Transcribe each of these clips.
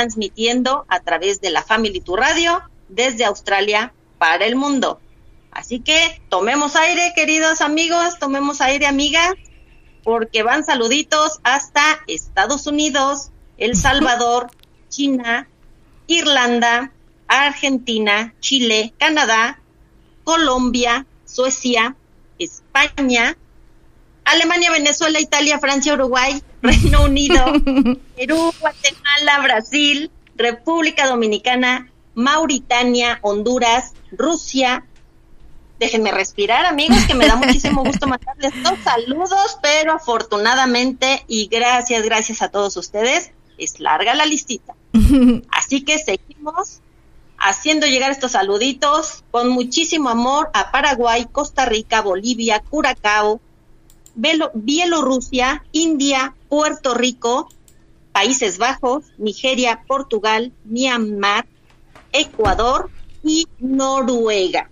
Transmitiendo a través de la Family Tu Radio desde Australia para el mundo. Así que tomemos aire, queridos amigos, tomemos aire, amigas, porque van saluditos hasta Estados Unidos, El Salvador, China, Irlanda, Argentina, Chile, Canadá, Colombia, Suecia, España, Alemania, Venezuela, Italia, Francia, Uruguay, Reino Unido, Perú, Guatemala, Brasil, República Dominicana, Mauritania, Honduras, Rusia. Déjenme respirar, amigos, que me da muchísimo gusto mandarles dos saludos, pero afortunadamente y gracias, gracias a todos ustedes, es larga la listita. Así que seguimos haciendo llegar estos saluditos con muchísimo amor a Paraguay, Costa Rica, Bolivia, Curacao, Bielorrusia, India, Puerto Rico, Países Bajos, Nigeria, Portugal, Myanmar, Ecuador y Noruega.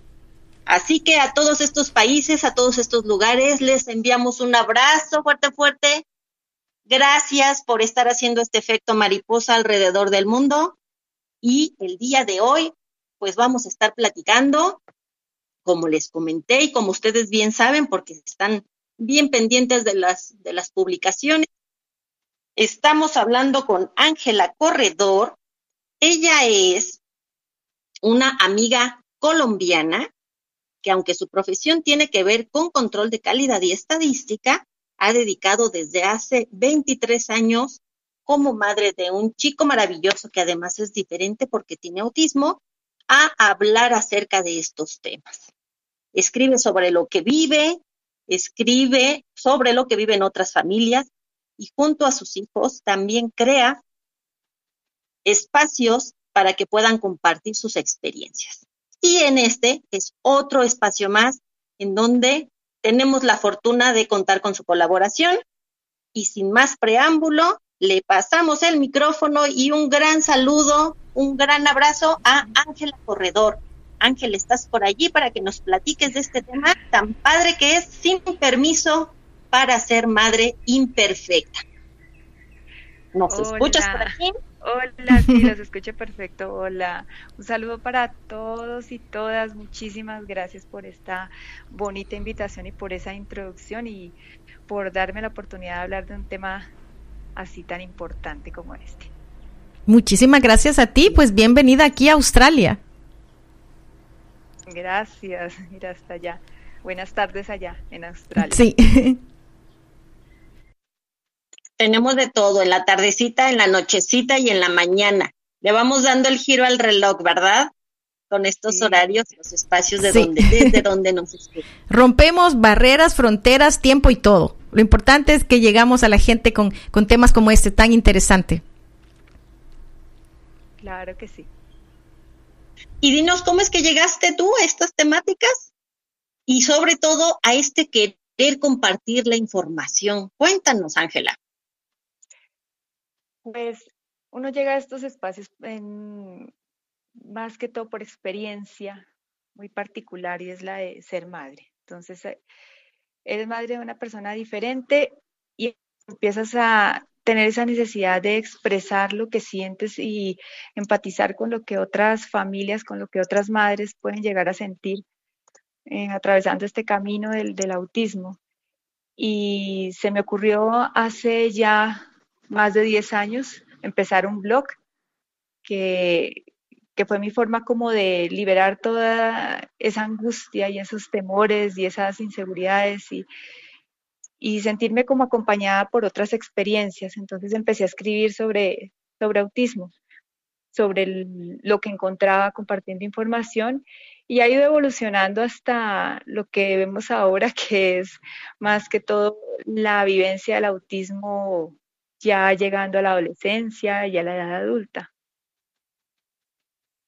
Así que a todos estos países, a todos estos lugares, les enviamos un abrazo fuerte, fuerte. Gracias por estar haciendo este efecto mariposa alrededor del mundo. Y el día de hoy, pues vamos a estar platicando, como les comenté y como ustedes bien saben, porque están bien pendientes de las, de las publicaciones. Estamos hablando con Ángela Corredor. Ella es una amiga colombiana que aunque su profesión tiene que ver con control de calidad y estadística, ha dedicado desde hace 23 años como madre de un chico maravilloso que además es diferente porque tiene autismo, a hablar acerca de estos temas. Escribe sobre lo que vive, escribe sobre lo que viven otras familias y junto a sus hijos también crea espacios para que puedan compartir sus experiencias. Y en este es otro espacio más en donde tenemos la fortuna de contar con su colaboración. Y sin más preámbulo, le pasamos el micrófono y un gran saludo, un gran abrazo a Ángela Corredor. Ángel, estás por allí para que nos platiques de este tema tan padre que es sin permiso para ser madre imperfecta. ¿Nos escuchas por aquí? Hola, sí, los escucho perfecto. Hola, un saludo para todos y todas. Muchísimas gracias por esta bonita invitación y por esa introducción y por darme la oportunidad de hablar de un tema así tan importante como este. Muchísimas gracias a ti, pues bienvenida aquí a Australia. Gracias, mira hasta allá. Buenas tardes allá en Australia. Sí. Tenemos de todo, en la tardecita, en la nochecita y en la mañana. Le vamos dando el giro al reloj, ¿verdad? Con estos horarios, los espacios de donde, desde donde nos escuchan. Rompemos barreras, fronteras, tiempo y todo. Lo importante es que llegamos a la gente con, con temas como este tan interesante. Claro que sí. Y dinos, ¿cómo es que llegaste tú a estas temáticas? Y sobre todo a este querer compartir la información. Cuéntanos, Ángela. Pues uno llega a estos espacios más que todo por experiencia muy particular y es la de ser madre. Entonces, eh, eres madre de una persona diferente y empiezas a tener esa necesidad de expresar lo que sientes y empatizar con lo que otras familias, con lo que otras madres pueden llegar a sentir eh, atravesando este camino del, del autismo. Y se me ocurrió hace ya más de 10 años empezar un blog que, que fue mi forma como de liberar toda esa angustia y esos temores y esas inseguridades y, y sentirme como acompañada por otras experiencias. Entonces empecé a escribir sobre, sobre autismo, sobre lo que encontraba compartiendo información y ha ido evolucionando hasta lo que vemos ahora, que es más que todo la vivencia del autismo ya llegando a la adolescencia y a la edad adulta.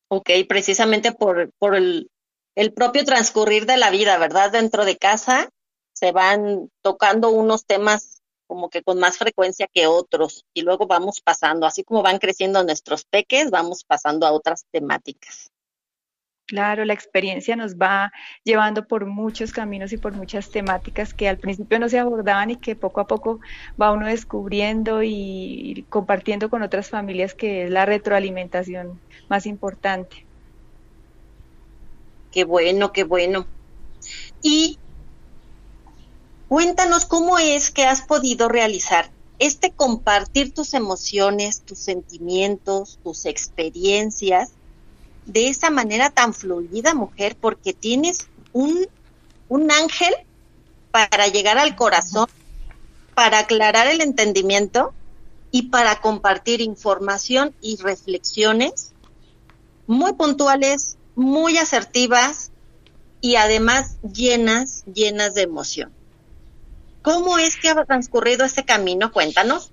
Ok, precisamente por, por el, el propio transcurrir de la vida, ¿verdad? Dentro de casa se van tocando unos temas como que con más frecuencia que otros y luego vamos pasando, así como van creciendo nuestros peques, vamos pasando a otras temáticas. Claro, la experiencia nos va llevando por muchos caminos y por muchas temáticas que al principio no se abordaban y que poco a poco va uno descubriendo y compartiendo con otras familias que es la retroalimentación más importante. Qué bueno, qué bueno. Y cuéntanos cómo es que has podido realizar este compartir tus emociones, tus sentimientos, tus experiencias de esa manera tan fluida, mujer, porque tienes un, un ángel para llegar al corazón, para aclarar el entendimiento y para compartir información y reflexiones muy puntuales, muy asertivas y además llenas, llenas de emoción. ¿Cómo es que ha transcurrido este camino? Cuéntanos.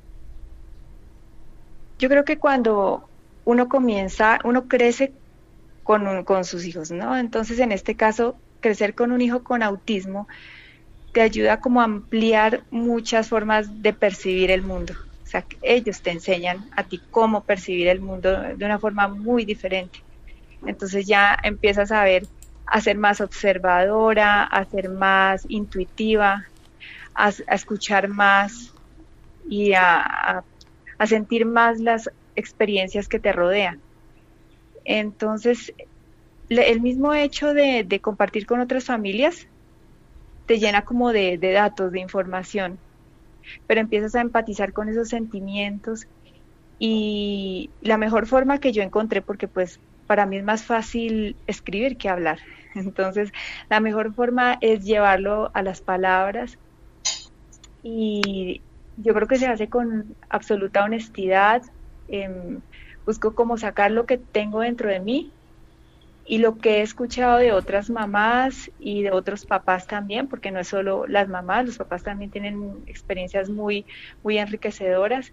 Yo creo que cuando uno comienza, uno crece con, con sus hijos, ¿no? Entonces, en este caso, crecer con un hijo con autismo te ayuda como a ampliar muchas formas de percibir el mundo. O sea, ellos te enseñan a ti cómo percibir el mundo de una forma muy diferente. Entonces ya empiezas a ver, a ser más observadora, a ser más intuitiva, a, escuchar más y a, a sentir más las experiencias que te rodean. Entonces, el mismo hecho de, compartir con otras familias te llena como de, datos, de información, pero empiezas a empatizar con esos sentimientos y la mejor forma que yo encontré, porque pues para mí es más fácil escribir que hablar, entonces la mejor forma es llevarlo a las palabras y yo creo que se hace con absoluta honestidad. Em, busco como sacar lo que tengo dentro de mí y lo que he escuchado de otras mamás y de otros papás también, porque no es solo las mamás, los papás también tienen experiencias muy, muy enriquecedoras,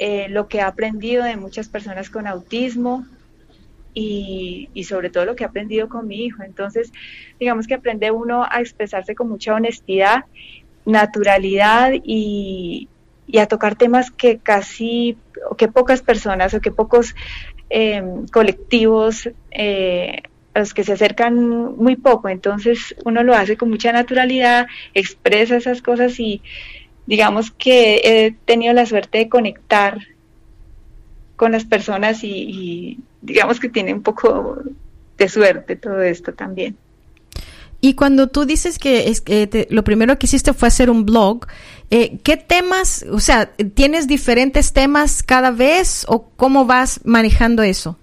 eh, lo que he aprendido de muchas personas con autismo y, y, sobre todo lo que he aprendido con mi hijo. Entonces, digamos que aprende uno a expresarse con mucha honestidad, naturalidad y, y a tocar temas que casi, o que pocas personas o que pocos eh, colectivos eh, a los que se acercan muy poco. Entonces uno lo hace con mucha naturalidad, expresa esas cosas y digamos que he tenido la suerte de conectar con las personas y digamos que tiene un poco de suerte todo esto también. Y cuando tú dices que, es, que lo primero que hiciste fue hacer un blog, eh, ¿qué temas, o sea, tienes diferentes temas cada vez o cómo vas manejando eso?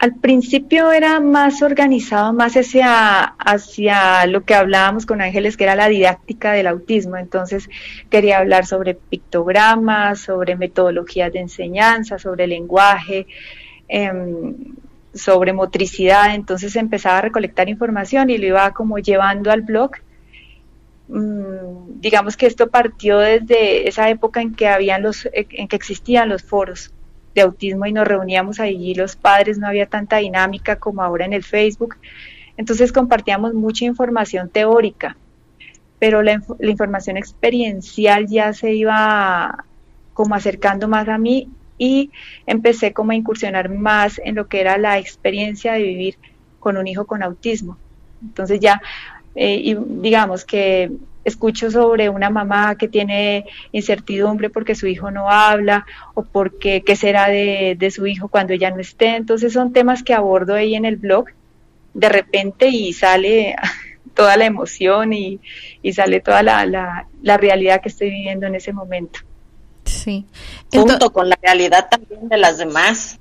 Al principio era más organizado, más hacia, lo que hablábamos con Ángeles, que era la didáctica del autismo. Entonces quería hablar sobre pictogramas, sobre metodologías de enseñanza, sobre lenguaje. Eh, sobre motricidad, entonces empezaba a recolectar información y lo iba como llevando al blog. Mm, digamos que esto partió desde esa época en que habían los, en que existían los foros de autismo y nos reuníamos allí los padres, no había tanta dinámica como ahora en el Facebook. Entonces compartíamos mucha información teórica, pero la, la información experiencial ya se iba como acercando más a mí y empecé como a incursionar más en lo que era la experiencia de vivir con un hijo con autismo. Entonces ya, eh, y digamos que escucho sobre una mamá que tiene incertidumbre porque su hijo no habla o porque qué será de, su hijo cuando ella no esté. Entonces son temas que abordo ahí en el blog de repente y sale toda la emoción y, sale toda la, la realidad que estoy viviendo en ese momento. Sí. Junto con la realidad también de las demás.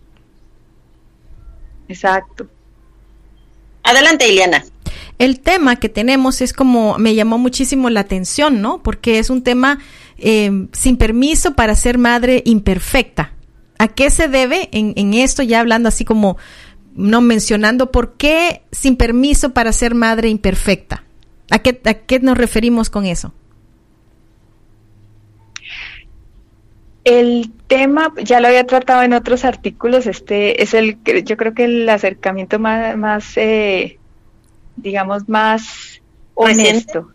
Exacto. Adelante, Ileana. El tema que tenemos es como, me llamó muchísimo la atención, ¿no? Porque es un tema eh, sin permiso para ser madre imperfecta. ¿A qué se debe en, en esto, ya hablando así como, no mencionando, por qué sin permiso para ser madre imperfecta? ¿A qué, a qué nos referimos con eso? El tema ya lo había tratado en otros artículos. Este es el, yo creo que el acercamiento más, más eh, digamos, más honesto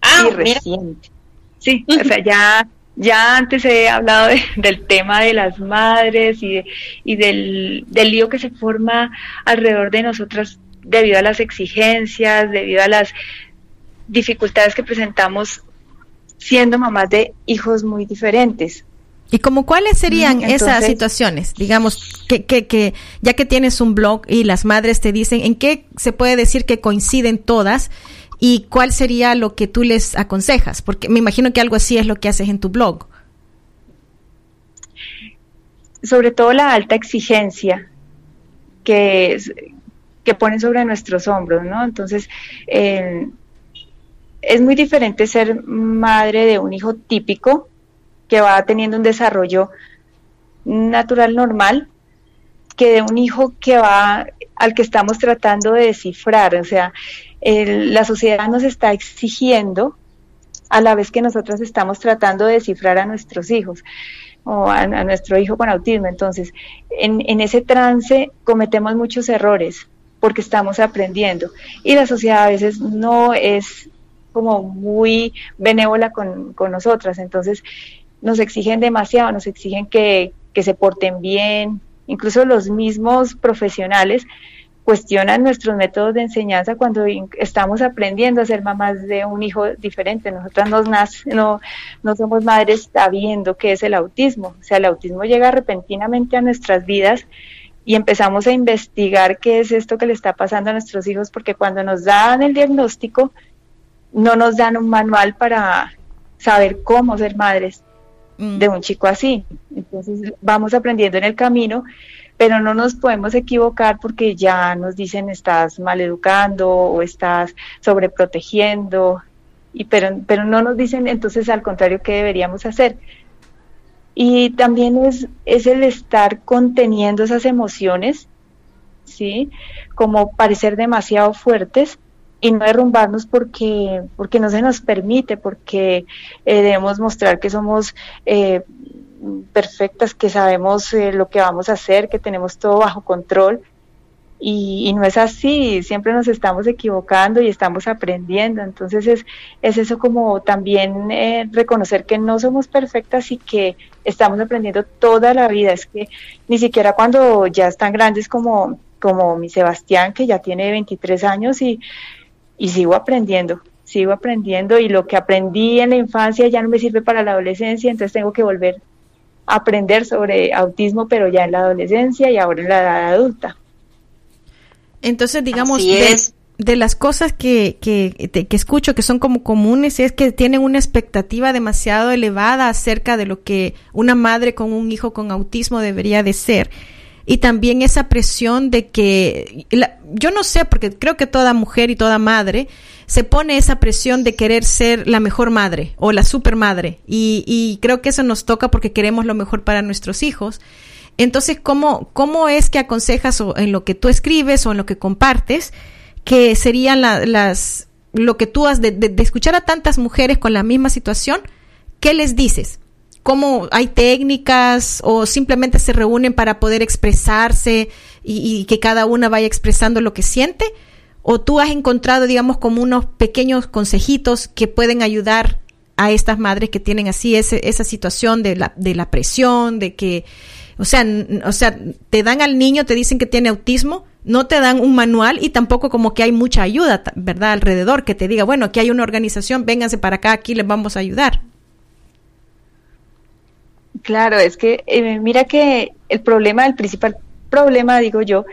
ah, y reciente. Sí, o sea, ya ya antes he hablado del tema de las madres y, y del, del lío que se forma alrededor de nosotras debido a las exigencias, debido a las dificultades que presentamos siendo mamás de hijos muy diferentes. ¿Y como cuáles serían esas situaciones? Digamos, que, que, que ya que tienes un blog y las madres te dicen, ¿en qué se puede decir que coinciden todas? ¿Y cuál sería lo que tú les aconsejas? Porque me imagino que algo así es lo que haces en tu blog. Sobre todo la alta exigencia que, que ponen sobre nuestros hombros, ¿no? Entonces, eh, es muy diferente ser madre de un hijo típico que va teniendo un desarrollo natural normal que de un hijo que va al que estamos tratando de descifrar. O sea, la sociedad nos está exigiendo a la vez que nosotros estamos tratando de descifrar a nuestros hijos o a, nuestro hijo con autismo. Entonces, en, en ese trance cometemos muchos errores porque estamos aprendiendo y la sociedad a veces no es como muy benévola con, con nosotras, entonces nos exigen demasiado, nos exigen que, que se porten bien, incluso los mismos profesionales cuestionan nuestros métodos de enseñanza cuando estamos aprendiendo a ser mamás de un hijo diferente. Nosotras nos nace, no, no somos madres sabiendo qué es el autismo. O sea, el autismo llega repentinamente a nuestras vidas y empezamos a investigar qué es esto que le está pasando a nuestros hijos, porque cuando nos dan el diagnóstico, no nos dan un manual para saber cómo ser madres de un chico así. Entonces vamos aprendiendo en el camino, pero no nos podemos equivocar porque ya nos dicen estás mal educando o estás sobreprotegiendo, y pero, pero no nos dicen entonces al contrario qué deberíamos hacer. Y también es, es el estar conteniendo esas emociones, ¿sí? Como parecer demasiado fuertes y no derrumbarnos porque, porque no se nos permite, porque eh, debemos mostrar que somos eh, perfectas, que sabemos eh, lo que vamos a hacer, que tenemos todo bajo control. Y, no es así, siempre nos estamos equivocando y estamos aprendiendo. Entonces es, es eso como también reconocer que no somos perfectas y que estamos aprendiendo toda la vida. Es que ni siquiera cuando ya están grandes como, como mi Sebastián, que ya tiene 23 años y y sigo aprendiendo, sigo aprendiendo y lo que aprendí en la infancia ya no me sirve para la adolescencia, entonces tengo que volver a aprender sobre autismo, pero ya en la adolescencia y ahora en la edad adulta. Entonces, digamos, de, las cosas que, que, que escucho que son como comunes es que tienen una expectativa demasiado elevada acerca de lo que una madre con un hijo con autismo debería de ser y también esa presión de que, yo no sé, porque creo que toda mujer y toda madre se pone esa presión de querer ser la mejor madre o la super madre y, creo que eso nos toca porque queremos lo mejor para nuestros hijos. Entonces, ¿cómo, cómo es que aconsejas o en lo que tú escribes o en lo que compartes que serían las, lo que tú has de, de escuchar a tantas mujeres con la misma situación? ¿Qué les dices? Cómo hay técnicas o simplemente se reúnen para poder expresarse y, que cada una vaya expresando lo que siente? ¿O tú has encontrado, digamos, como unos pequeños consejitos que pueden ayudar a estas madres que tienen así ese, esa situación de la, de la presión, de que, o sea, o sea, te dan al niño, te dicen que tiene autismo, no te dan un manual y tampoco como que hay mucha ayuda, ¿verdad? Alrededor, que te diga, bueno, aquí hay una organización, vénganse para acá, aquí les vamos a ayudar. Claro, es que eh, mira que el problema, el principal problema, digo yo,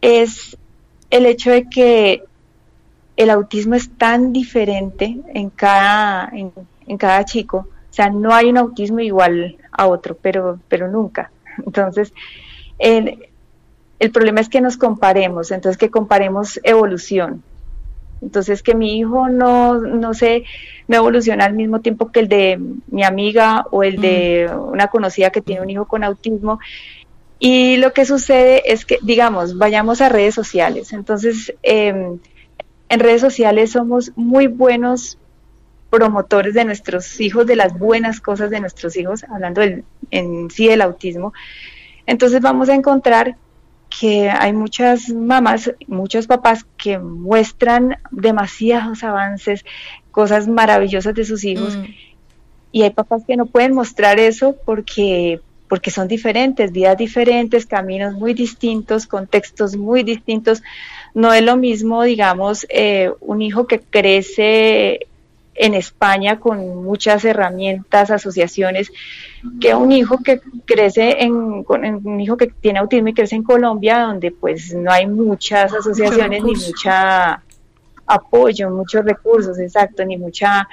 es el hecho de que el autismo es tan diferente en cada, en, cada chico. O sea, no hay un autismo igual a otro, pero, pero nunca. Entonces, el, el problema es que nos comparemos, entonces que comparemos evolución. Entonces, que mi hijo no, no sé, no evoluciona al mismo tiempo que el de mi amiga o el de una conocida que tiene un hijo con autismo. Y lo que sucede es que, digamos, vayamos a redes sociales. Entonces, em, en redes sociales somos muy buenos promotores de nuestros hijos, de las buenas cosas de nuestros hijos, hablando en sí del autismo. Entonces vamos a encontrar que hay muchas mamás, muchos papás que muestran demasiados avances, cosas maravillosas de sus hijos. Mm. y hay papás que no pueden mostrar eso porque porque son diferentes, vidas diferentes, caminos muy distintos, contextos muy distintos. No es lo mismo, digamos, eh, un hijo que crece en España con muchas herramientas, asociaciones, que un hijo que crece en, con, un hijo que tiene autismo y crece en Colombia, donde pues no hay muchas asociaciones ni mucha apoyo, muchos recursos, exacto, ni mucha,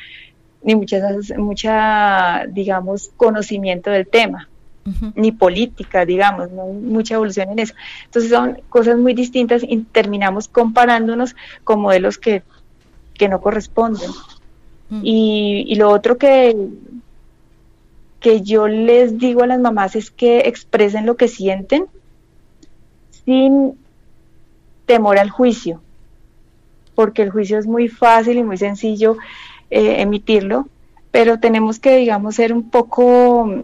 ni muchas, mucha, digamos, conocimiento del tema. ni política, digamos, no hay mucha evolución en eso. Entonces son cosas muy distintas y terminamos comparándonos con modelos que, que no corresponden. Mm. Y, lo otro que, que yo les digo a las mamás es que expresen lo que sienten sin temor al juicio, porque el juicio es muy fácil y muy sencillo eh, emitirlo, pero tenemos que, digamos, ser un poco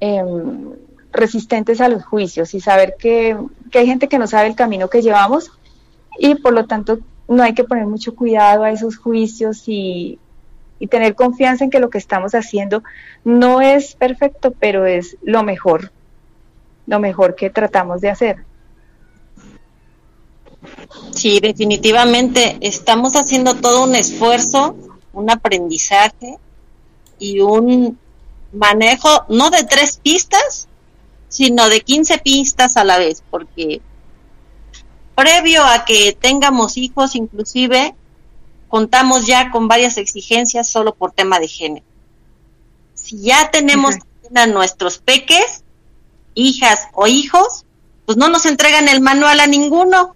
em, resistentes a los juicios y saber que, que hay gente que no sabe el camino que llevamos y por lo tanto no hay que poner mucho cuidado a esos juicios y, tener confianza en que lo que estamos haciendo no es perfecto, pero es lo mejor, lo mejor que tratamos de hacer. Sí, definitivamente estamos haciendo todo un esfuerzo, un aprendizaje y un manejo no de tres pistas, sino de 15 pistas a la vez, porque previo a que tengamos hijos, inclusive, contamos ya con varias exigencias solo por tema de género. Si ya tenemos a nuestros peques, hijas o hijos, pues no nos entregan el manual a ninguno.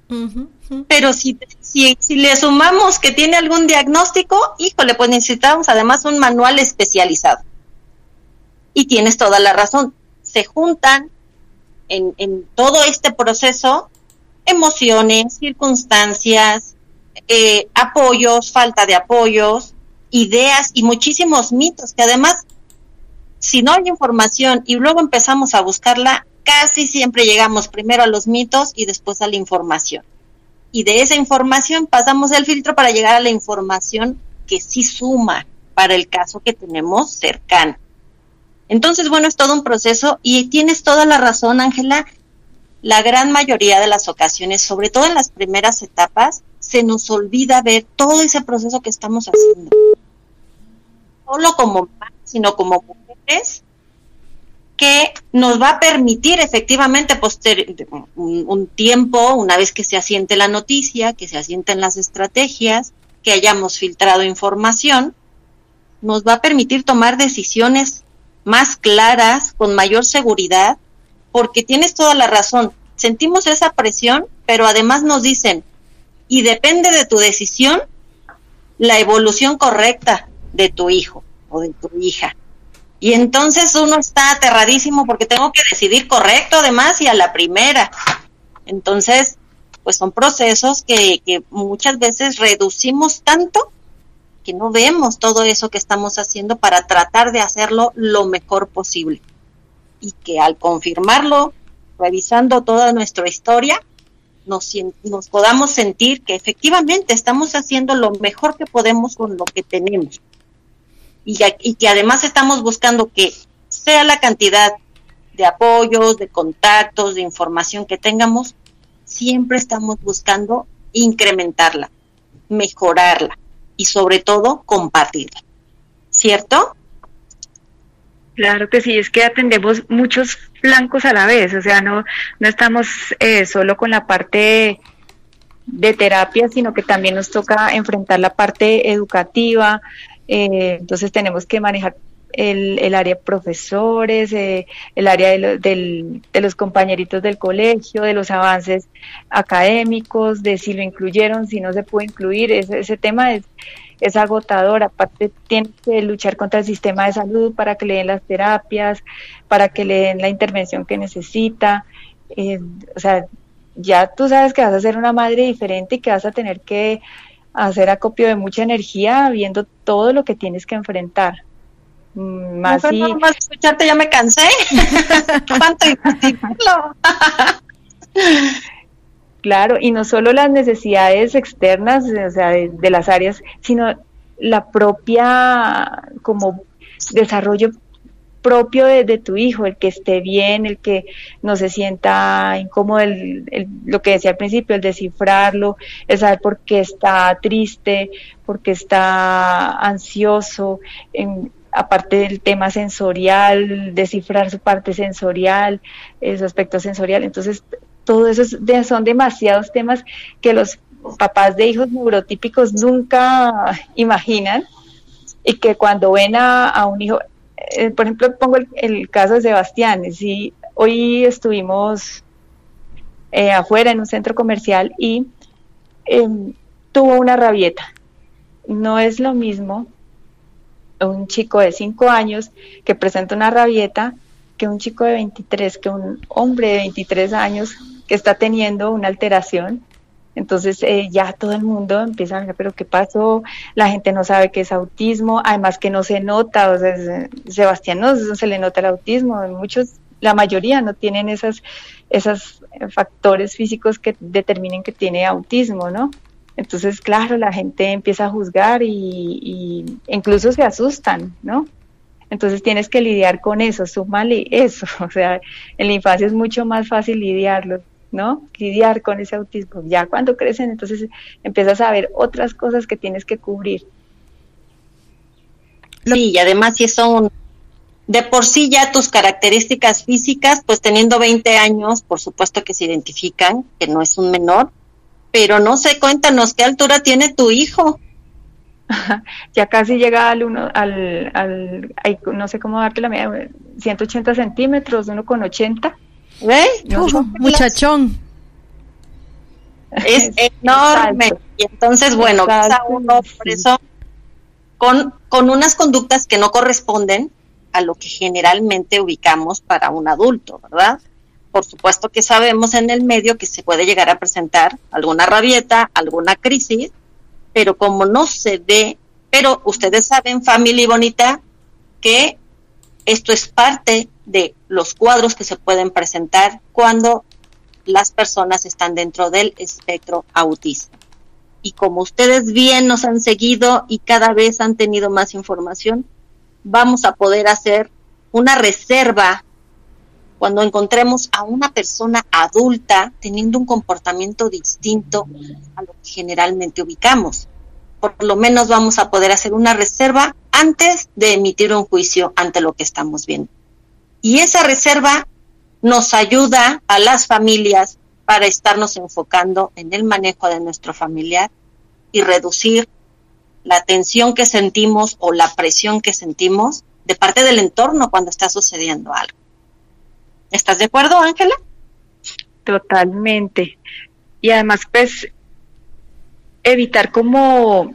Pero si, si, si, le sumamos que tiene algún diagnóstico, híjole, pues necesitamos además un manual especializado. Y tienes toda la razón. Se juntan en, en todo este proceso emociones, circunstancias, eh, apoyos, falta de apoyos, ideas y muchísimos mitos que además, si no hay información y luego empezamos a buscarla, casi siempre llegamos primero a los mitos y después a la información. Y de esa información pasamos el filtro para llegar a la información que sí suma para el caso que tenemos cercano. Entonces, bueno, es todo un proceso y tienes toda la razón, Ángela, la gran mayoría de las ocasiones, sobre todo en las primeras etapas, se nos olvida ver todo ese proceso que estamos haciendo. Solo como sino como mujeres, que nos va a permitir efectivamente un, un, tiempo, una vez que se asiente la noticia, que se asienten las estrategias, que hayamos filtrado información, nos va a permitir tomar decisiones más claras, con mayor seguridad, porque tienes toda la razón, sentimos esa presión, pero además nos dicen, y depende de tu decisión, la evolución correcta de tu hijo o de tu hija. Y entonces uno está aterradísimo porque tengo que decidir correcto además y a la primera. Entonces, pues son procesos que, muchas veces reducimos tanto que no vemos todo eso que estamos haciendo para tratar de hacerlo lo mejor posible y que al confirmarlo, revisando toda nuestra historia, nos, podamos sentir que efectivamente estamos haciendo lo mejor que podemos con lo que tenemos. Y, y que además estamos buscando que sea la cantidad de apoyos, de contactos, de información que tengamos, siempre estamos buscando incrementarla, mejorarla y sobre todo compartirla. ¿Cierto? Claro que sí, es que atendemos muchos blancos a la vez, o sea, no, no estamos eh, solo con la parte de terapia, sino que también nos toca enfrentar la parte educativa, eh, entonces tenemos que manejar el, el área profesores, eh, el área de, del, de, los compañeritos del colegio, de los avances académicos, de si lo incluyeron, si no se puede incluir, ese, ese tema es es agotador, aparte tiene que luchar contra el sistema de salud para que le den las terapias, para que le den la intervención que necesita, eh, o sea, ya tú sabes que vas a ser una madre diferente y que vas a tener que hacer acopio de mucha energía viendo todo lo que tienes que enfrentar. Más no, y... más escucharte ya me cansé. ¿Cuánto Claro, y no solo las necesidades externas, o sea, de, las áreas, sino la propia como desarrollo propio de, tu hijo, el que esté bien, el que no se sienta incómodo, el, lo que decía al principio, el descifrarlo, el saber por qué está triste, por qué está ansioso, en, aparte del tema sensorial, descifrar su parte sensorial, eh, su aspecto sensorial. Entonces, todo eso son demasiados temas que los papás de hijos neurotípicos nunca imaginan y que cuando ven a, un hijo, eh, por ejemplo, pongo el, caso de Sebastián, si hoy estuvimos eh, afuera en un centro comercial y em, tuvo una rabieta. No es lo mismo un chico de 5 años que presenta una rabieta que un chico de 23, que un hombre de 23 años que está teniendo una alteración. Entonces eh, ya todo el mundo empieza a ver, pero ¿qué pasó? La gente no sabe qué es autismo, además que no se nota, o sea, Sebastián no se le nota el autismo, muchos, la mayoría no tienen esas, esos factores físicos que determinen que tiene autismo, ¿no? Entonces, claro, la gente empieza a juzgar y, incluso se asustan, ¿no? Entonces tienes que lidiar con eso, súmale eso. O sea, en la infancia es mucho más fácil lidiarlo, ¿no? Lidiar con ese autismo. Ya cuando crecen, entonces empiezas a ver otras cosas que tienes que cubrir. Sí, y además si son de por sí ya tus características físicas, pues teniendo 20 años, por supuesto que se identifican, que no es un menor, pero no sé, cuéntanos, ¿qué altura tiene tu hijo? ya casi llega al uno, al, al no sé cómo darte la medida, 180 centímetros, uno con 80. ¿Eh? muchachón. Es enorme. Y entonces, bueno, uno por eso, con, con unas conductas que no corresponden a lo que generalmente ubicamos para un adulto, ¿verdad? por supuesto que sabemos en el medio que se puede llegar a presentar alguna rabieta, alguna crisis, pero como no se ve, pero ustedes saben, familia bonita, que esto es parte de los cuadros que se pueden presentar cuando las personas están dentro del espectro autista. Y como ustedes bien nos han seguido y cada vez han tenido más información, vamos a poder hacer una reserva cuando encontremos a una persona adulta teniendo un comportamiento distinto a lo que generalmente ubicamos. Por lo menos vamos a poder hacer una reserva antes de emitir un juicio ante lo que estamos viendo. Y esa reserva nos ayuda a las familias para estarnos enfocando en el manejo de nuestro familiar y reducir la tensión que sentimos o la presión que sentimos de parte del entorno cuando está sucediendo algo. ¿Estás de acuerdo, Ángela? Totalmente. Y además, pues, evitar como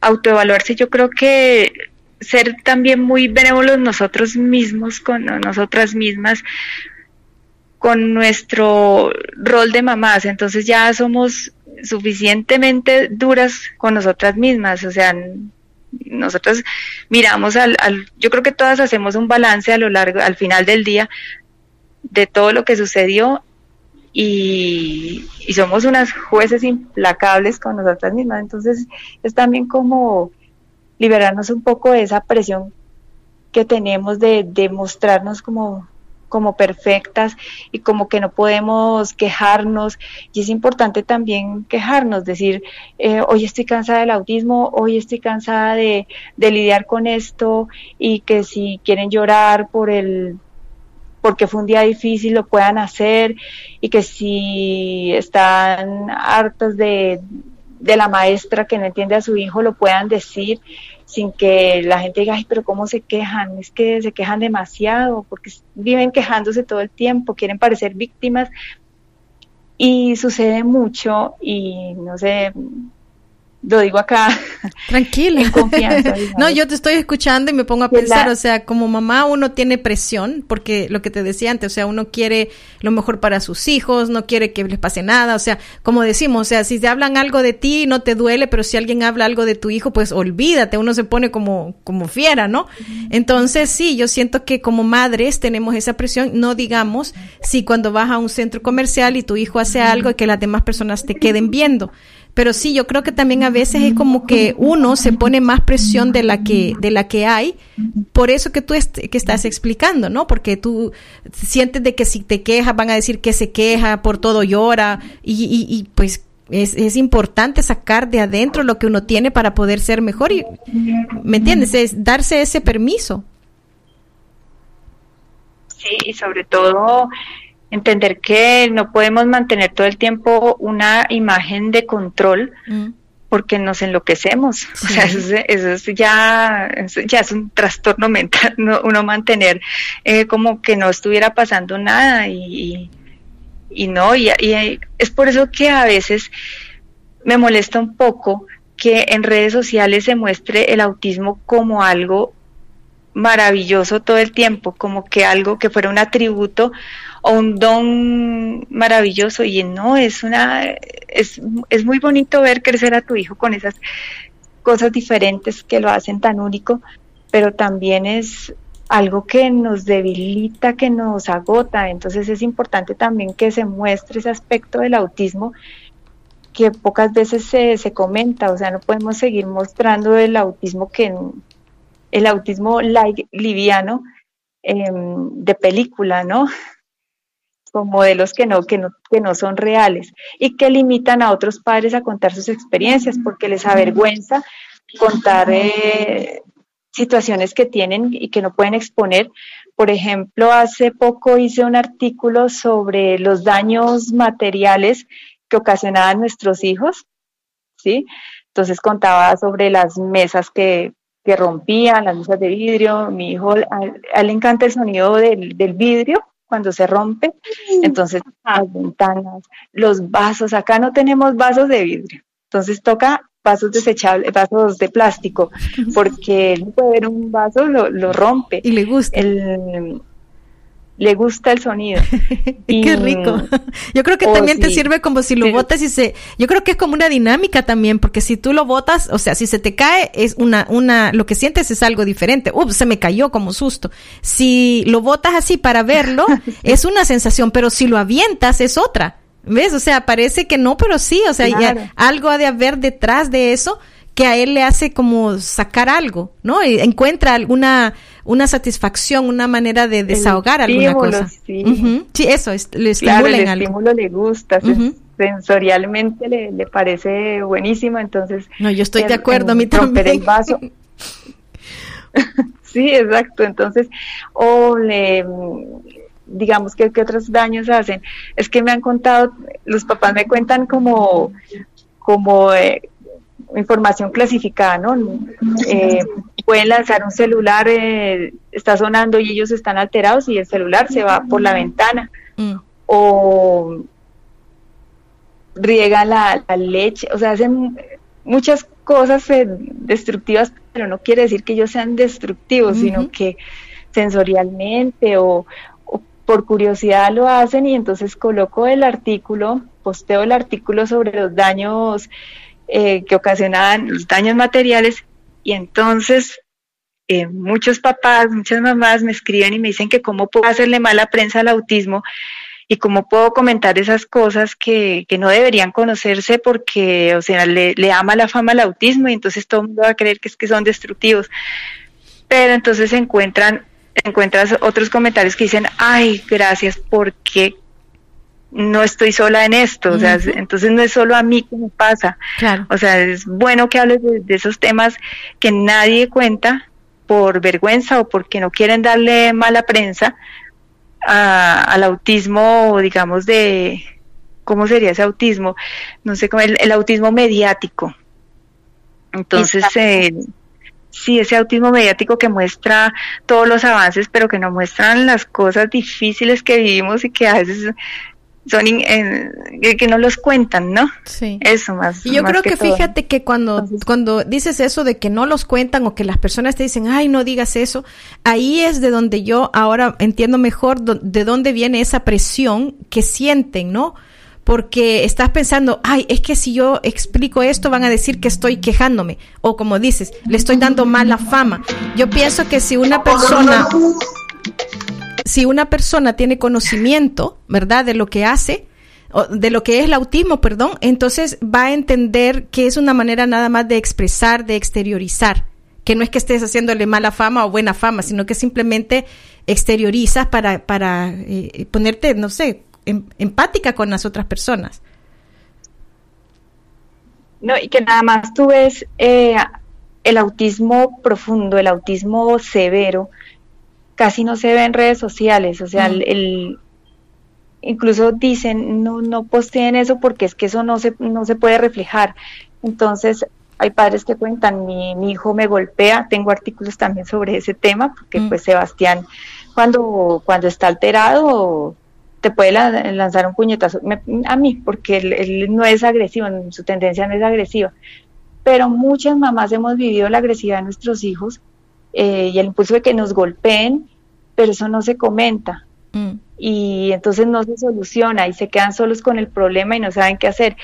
autoevaluarse, yo creo que ser también muy benévolos nosotros mismos, con nosotras mismas, con nuestro rol de mamás. Entonces ya somos suficientemente duras con nosotras mismas, o sea, nosotros miramos al, al, yo creo que todas hacemos un balance a lo largo, al final del día, de todo lo que sucedió y, somos unas jueces implacables con nosotras mismas. Entonces es también como liberarnos un poco de esa presión que tenemos de, mostrarnos como, como perfectas y como que no podemos quejarnos. Y es importante también quejarnos, decir, eh, hoy estoy cansada del autismo, hoy estoy cansada de lidiar con esto y que si quieren llorar por el porque fue un día difícil lo puedan hacer y que si están hartos de, la maestra que no entiende a su hijo lo puedan decir sin que la gente diga, ay, pero ¿cómo se quejan? Es que se quejan demasiado porque viven quejándose todo el tiempo, quieren parecer víctimas y sucede mucho y no sé, lo digo acá. Tranquila. en confianza. no, yo te estoy escuchando y me pongo a pensar, o sea, como mamá uno tiene presión, porque lo que te decía antes, o sea, uno quiere lo mejor para sus hijos, no quiere que les pase nada, o sea, como decimos, o sea, si te hablan algo de ti, no te duele, pero si alguien habla algo de tu hijo, pues olvídate, uno se pone como, como fiera, ¿no? Entonces, sí, yo siento que como madres tenemos esa presión, no digamos si cuando vas a un centro comercial y tu hijo hace algo y que las demás personas te queden viendo Pero sí, yo creo que también a veces es como que uno se pone más presión de la que, de la que hay, por eso que tú que estás explicando, ¿no? Porque tú sientes de que si te quejas van a decir que se queja, por todo llora, y, y, y pues es, es, importante sacar de adentro lo que uno tiene para poder ser mejor y, ¿me entiendes? Es darse ese permiso. Sí, y sobre todo entender que no podemos mantener todo el tiempo una imagen de control mm. porque nos enloquecemos. O sea, eso, ya, ya es un trastorno mental, uno mantener eh, como que no estuviera pasando nada y, y no, y, y es por eso que a veces me molesta un poco que en redes sociales se muestre el autismo como algo maravilloso todo el tiempo, como que algo que fuera un atributo un don maravilloso y no, es una, es, es muy bonito ver crecer a tu hijo con esas cosas diferentes que lo hacen tan único, pero también es algo que nos debilita, que nos agota, entonces es importante también que se muestre ese aspecto del autismo que pocas veces se, se comenta, o sea, no podemos seguir mostrando el autismo que, el autismo liviano em, de película, ¿no? Modelos que no, que, no, que no son reales y que limitan a otros padres a contar sus experiencias porque les avergüenza contar eh, situaciones que tienen y que no pueden exponer. Por ejemplo, hace poco hice un artículo sobre los daños materiales que ocasionaban nuestros hijos, ¿sí? Entonces contaba sobre las mesas que que rompían las luces de vidrio. Mi hijo, a, le encanta el sonido del, vidrio cuando se rompe. Entonces, las ventanas, los vasos, acá no tenemos vasos de vidrio. Entonces toca vasos desechables, vasos de plástico, porque él puede ver un vaso, lo, lo rompe. Y le gusta. El, le gusta el sonido. y, Qué rico. Yo creo que oh, también te sirve como si lo botas y se, yo creo que es como una dinámica también, porque si tú lo botas, o sea, si se te cae, es una, una, lo que sientes es algo diferente. Ups, se me cayó como susto. Si lo botas así para verlo, es una sensación, pero si lo avientas es otra. ¿Ves? O sea, parece que no, pero sí, o sea, algo ha de haber detrás de eso que a él le hace como sacar algo, ¿no? Y encuentra alguna una satisfacción, una manera de desahogar alguna cosa. Sí, sí eso, es, le claro, el estímulo le gusta, sensorialmente le, le, parece buenísimo, entonces... No, yo estoy de acuerdo, a mí también. el vaso. sí, exacto, entonces, o le digamos que, que otros daños hacen. Es que me han contado, los papás me cuentan como, como eh, información clasificada, ¿no? Eh, pueden lanzar un celular, eh, está sonando y ellos están alterados y el celular se va por la ventana. Mm. O riegan la, leche, o sea, hacen muchas cosas eh, destructivas, pero no quiere decir que ellos sean destructivos, sino que sensorialmente o, o, por curiosidad lo hacen y entonces coloco el artículo, posteo el artículo sobre los daños eh, que ocasionaban los daños materiales y entonces eh, muchos papás, muchas mamás me escriben y me dicen que cómo puedo hacerle mala prensa al autismo y cómo puedo comentar esas cosas que, que no deberían conocerse porque, o sea, le, le, ama la fama al autismo y entonces todo el mundo va a creer que es que son destructivos. Pero entonces encuentran, encuentras otros comentarios que dicen, ay, gracias, porque no estoy sola en esto, o sea, entonces no es solo a mí que me pasa. O sea, es bueno que hables de, esos temas que nadie cuenta por vergüenza o porque no quieren darle mala prensa al autismo, digamos, de, ¿cómo sería ese autismo? No sé, cómo el, autismo mediático. Entonces, eh, sí, ese autismo mediático que muestra todos los avances, pero que no muestran las cosas difíciles que vivimos y que a veces son que no los cuentan, ¿no? Sí. Eso más. Y yo creo que, fíjate que cuando, cuando dices eso de que no los cuentan o que las personas te dicen, ay, no digas eso, ahí es de donde yo ahora entiendo mejor de dónde viene esa presión que sienten, ¿no? Porque estás pensando, ay, es que si yo explico esto van a decir que estoy quejándome. O como dices, le estoy dando mala fama. Yo pienso que si una persona si una persona tiene conocimiento, ¿verdad?, de lo que hace, de lo que es el autismo, perdón, entonces va a entender que es una manera nada más de expresar, de exteriorizar, que no es que estés haciéndole mala fama o buena fama, sino que simplemente exteriorizas para, para eh, ponerte, no sé, em, empática con las otras personas. No, y que nada más tú ves eh, el autismo profundo, el autismo severo, casi no se ve en redes sociales, o sea, el, incluso dicen no no posteen eso porque es que eso no se no se puede reflejar. Entonces, hay padres que cuentan, mi, mi hijo me golpea, tengo artículos también sobre ese tema, porque mm. pues Sebastián cuando, cuando está alterado te puede lanzar un puñetazo a mí, porque él, no es agresivo, su tendencia no es agresiva. Pero muchas mamás hemos vivido la agresividad de nuestros hijos eh, y el impulso de que nos golpeen, pero eso no se comenta. Mm. Y entonces no se soluciona y se quedan solos con el problema y no saben qué hacer.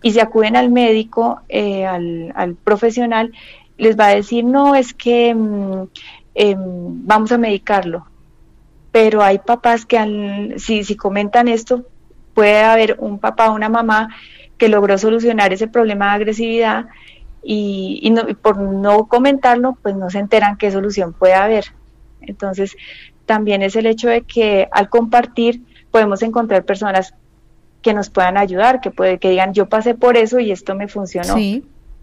Y si acuden al médico, eh, al, profesional, les va a decir, no, es que mm, em, vamos a medicarlo. Pero hay papás que, si, si comentan esto, puede haber un papá o una mamá que logró solucionar ese problema de agresividad y, y, no, y, por no comentarlo, pues no se enteran qué solución puede haber. Entonces, también es el hecho de que al compartir podemos encontrar personas que nos puedan ayudar, que puede, que digan yo pasé por eso y esto me funcionó.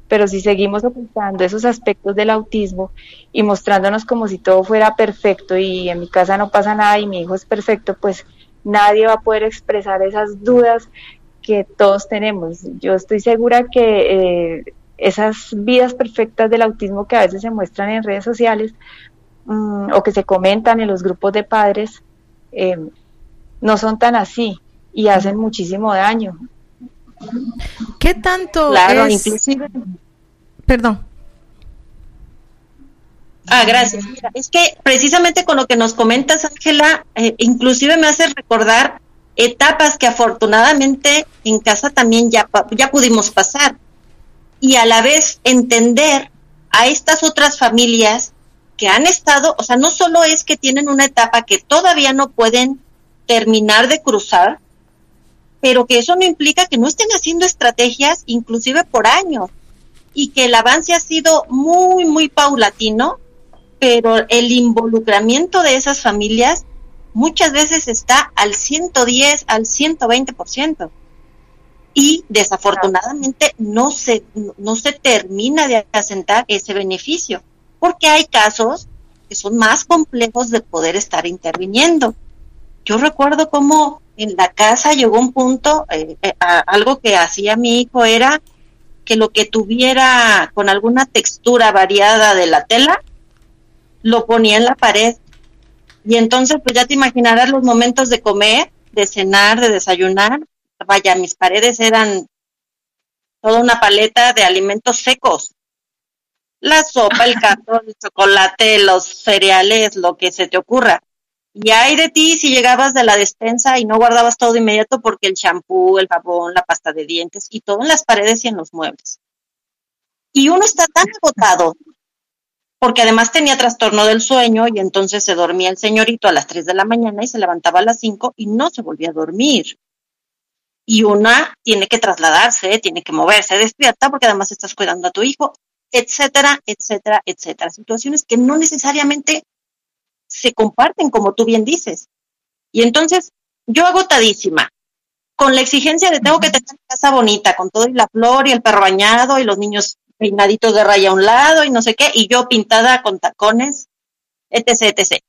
Pero si seguimos ocultando esos aspectos del autismo y mostrándonos como si todo fuera perfecto y en mi casa no pasa nada y mi hijo es perfecto, pues nadie va a poder expresar esas dudas que todos tenemos. Yo estoy segura que eh, esas vidas perfectas del autismo que a veces se muestran en redes sociales Mm, o que se comentan en los grupos de padres eh, no son tan así y hacen muchísimo daño. ¿Qué tanto claro, inclusive Perdón. Ah, gracias. es que precisamente con lo que nos comentas, Ángela, eh, inclusive me hace recordar etapas que afortunadamente en casa también ya, ya pudimos pasar. Y a la vez entender a estas otras familias que han estado, o sea, no solo es que tienen una etapa que todavía no pueden terminar de cruzar, pero que eso no implica que no estén haciendo estrategias inclusive por años y que el avance ha sido muy, muy paulatino, pero el involucramiento de esas familias muchas veces está al 110, al 120%. Y desafortunadamente no se, no se termina de asentar ese beneficio porque hay casos que son más complejos de poder estar interviniendo. Yo recuerdo cómo en la casa llegó un punto, eh, eh, algo que hacía mi hijo era que lo que tuviera con alguna textura variada de la tela, lo ponía en la pared. Y entonces, pues ya te imaginarás los momentos de comer, de cenar, de desayunar. Vaya, mis paredes eran toda una paleta de alimentos secos la sopa, el café, el chocolate, los cereales, lo que se te ocurra. Y hay de ti si llegabas de la despensa y no guardabas todo de inmediato porque el champú, el jabón, la pasta de dientes y todo en las paredes y en los muebles. Y uno está tan agotado porque además tenía trastorno del sueño y entonces se dormía el señorito a las 3 de la mañana y se levantaba a las 5 y no se volvía a dormir. Y una tiene que trasladarse, tiene que moverse, despierta porque además estás cuidando a tu hijo etcétera, etcétera, etcétera. Situaciones que no necesariamente se comparten, como tú bien dices. Y entonces, yo agotadísima, con la exigencia de tengo que tener una casa bonita, con todo y la flor y el perro bañado y los niños peinaditos de raya a un lado y no sé qué, y yo pintada con tacones, etc., etc.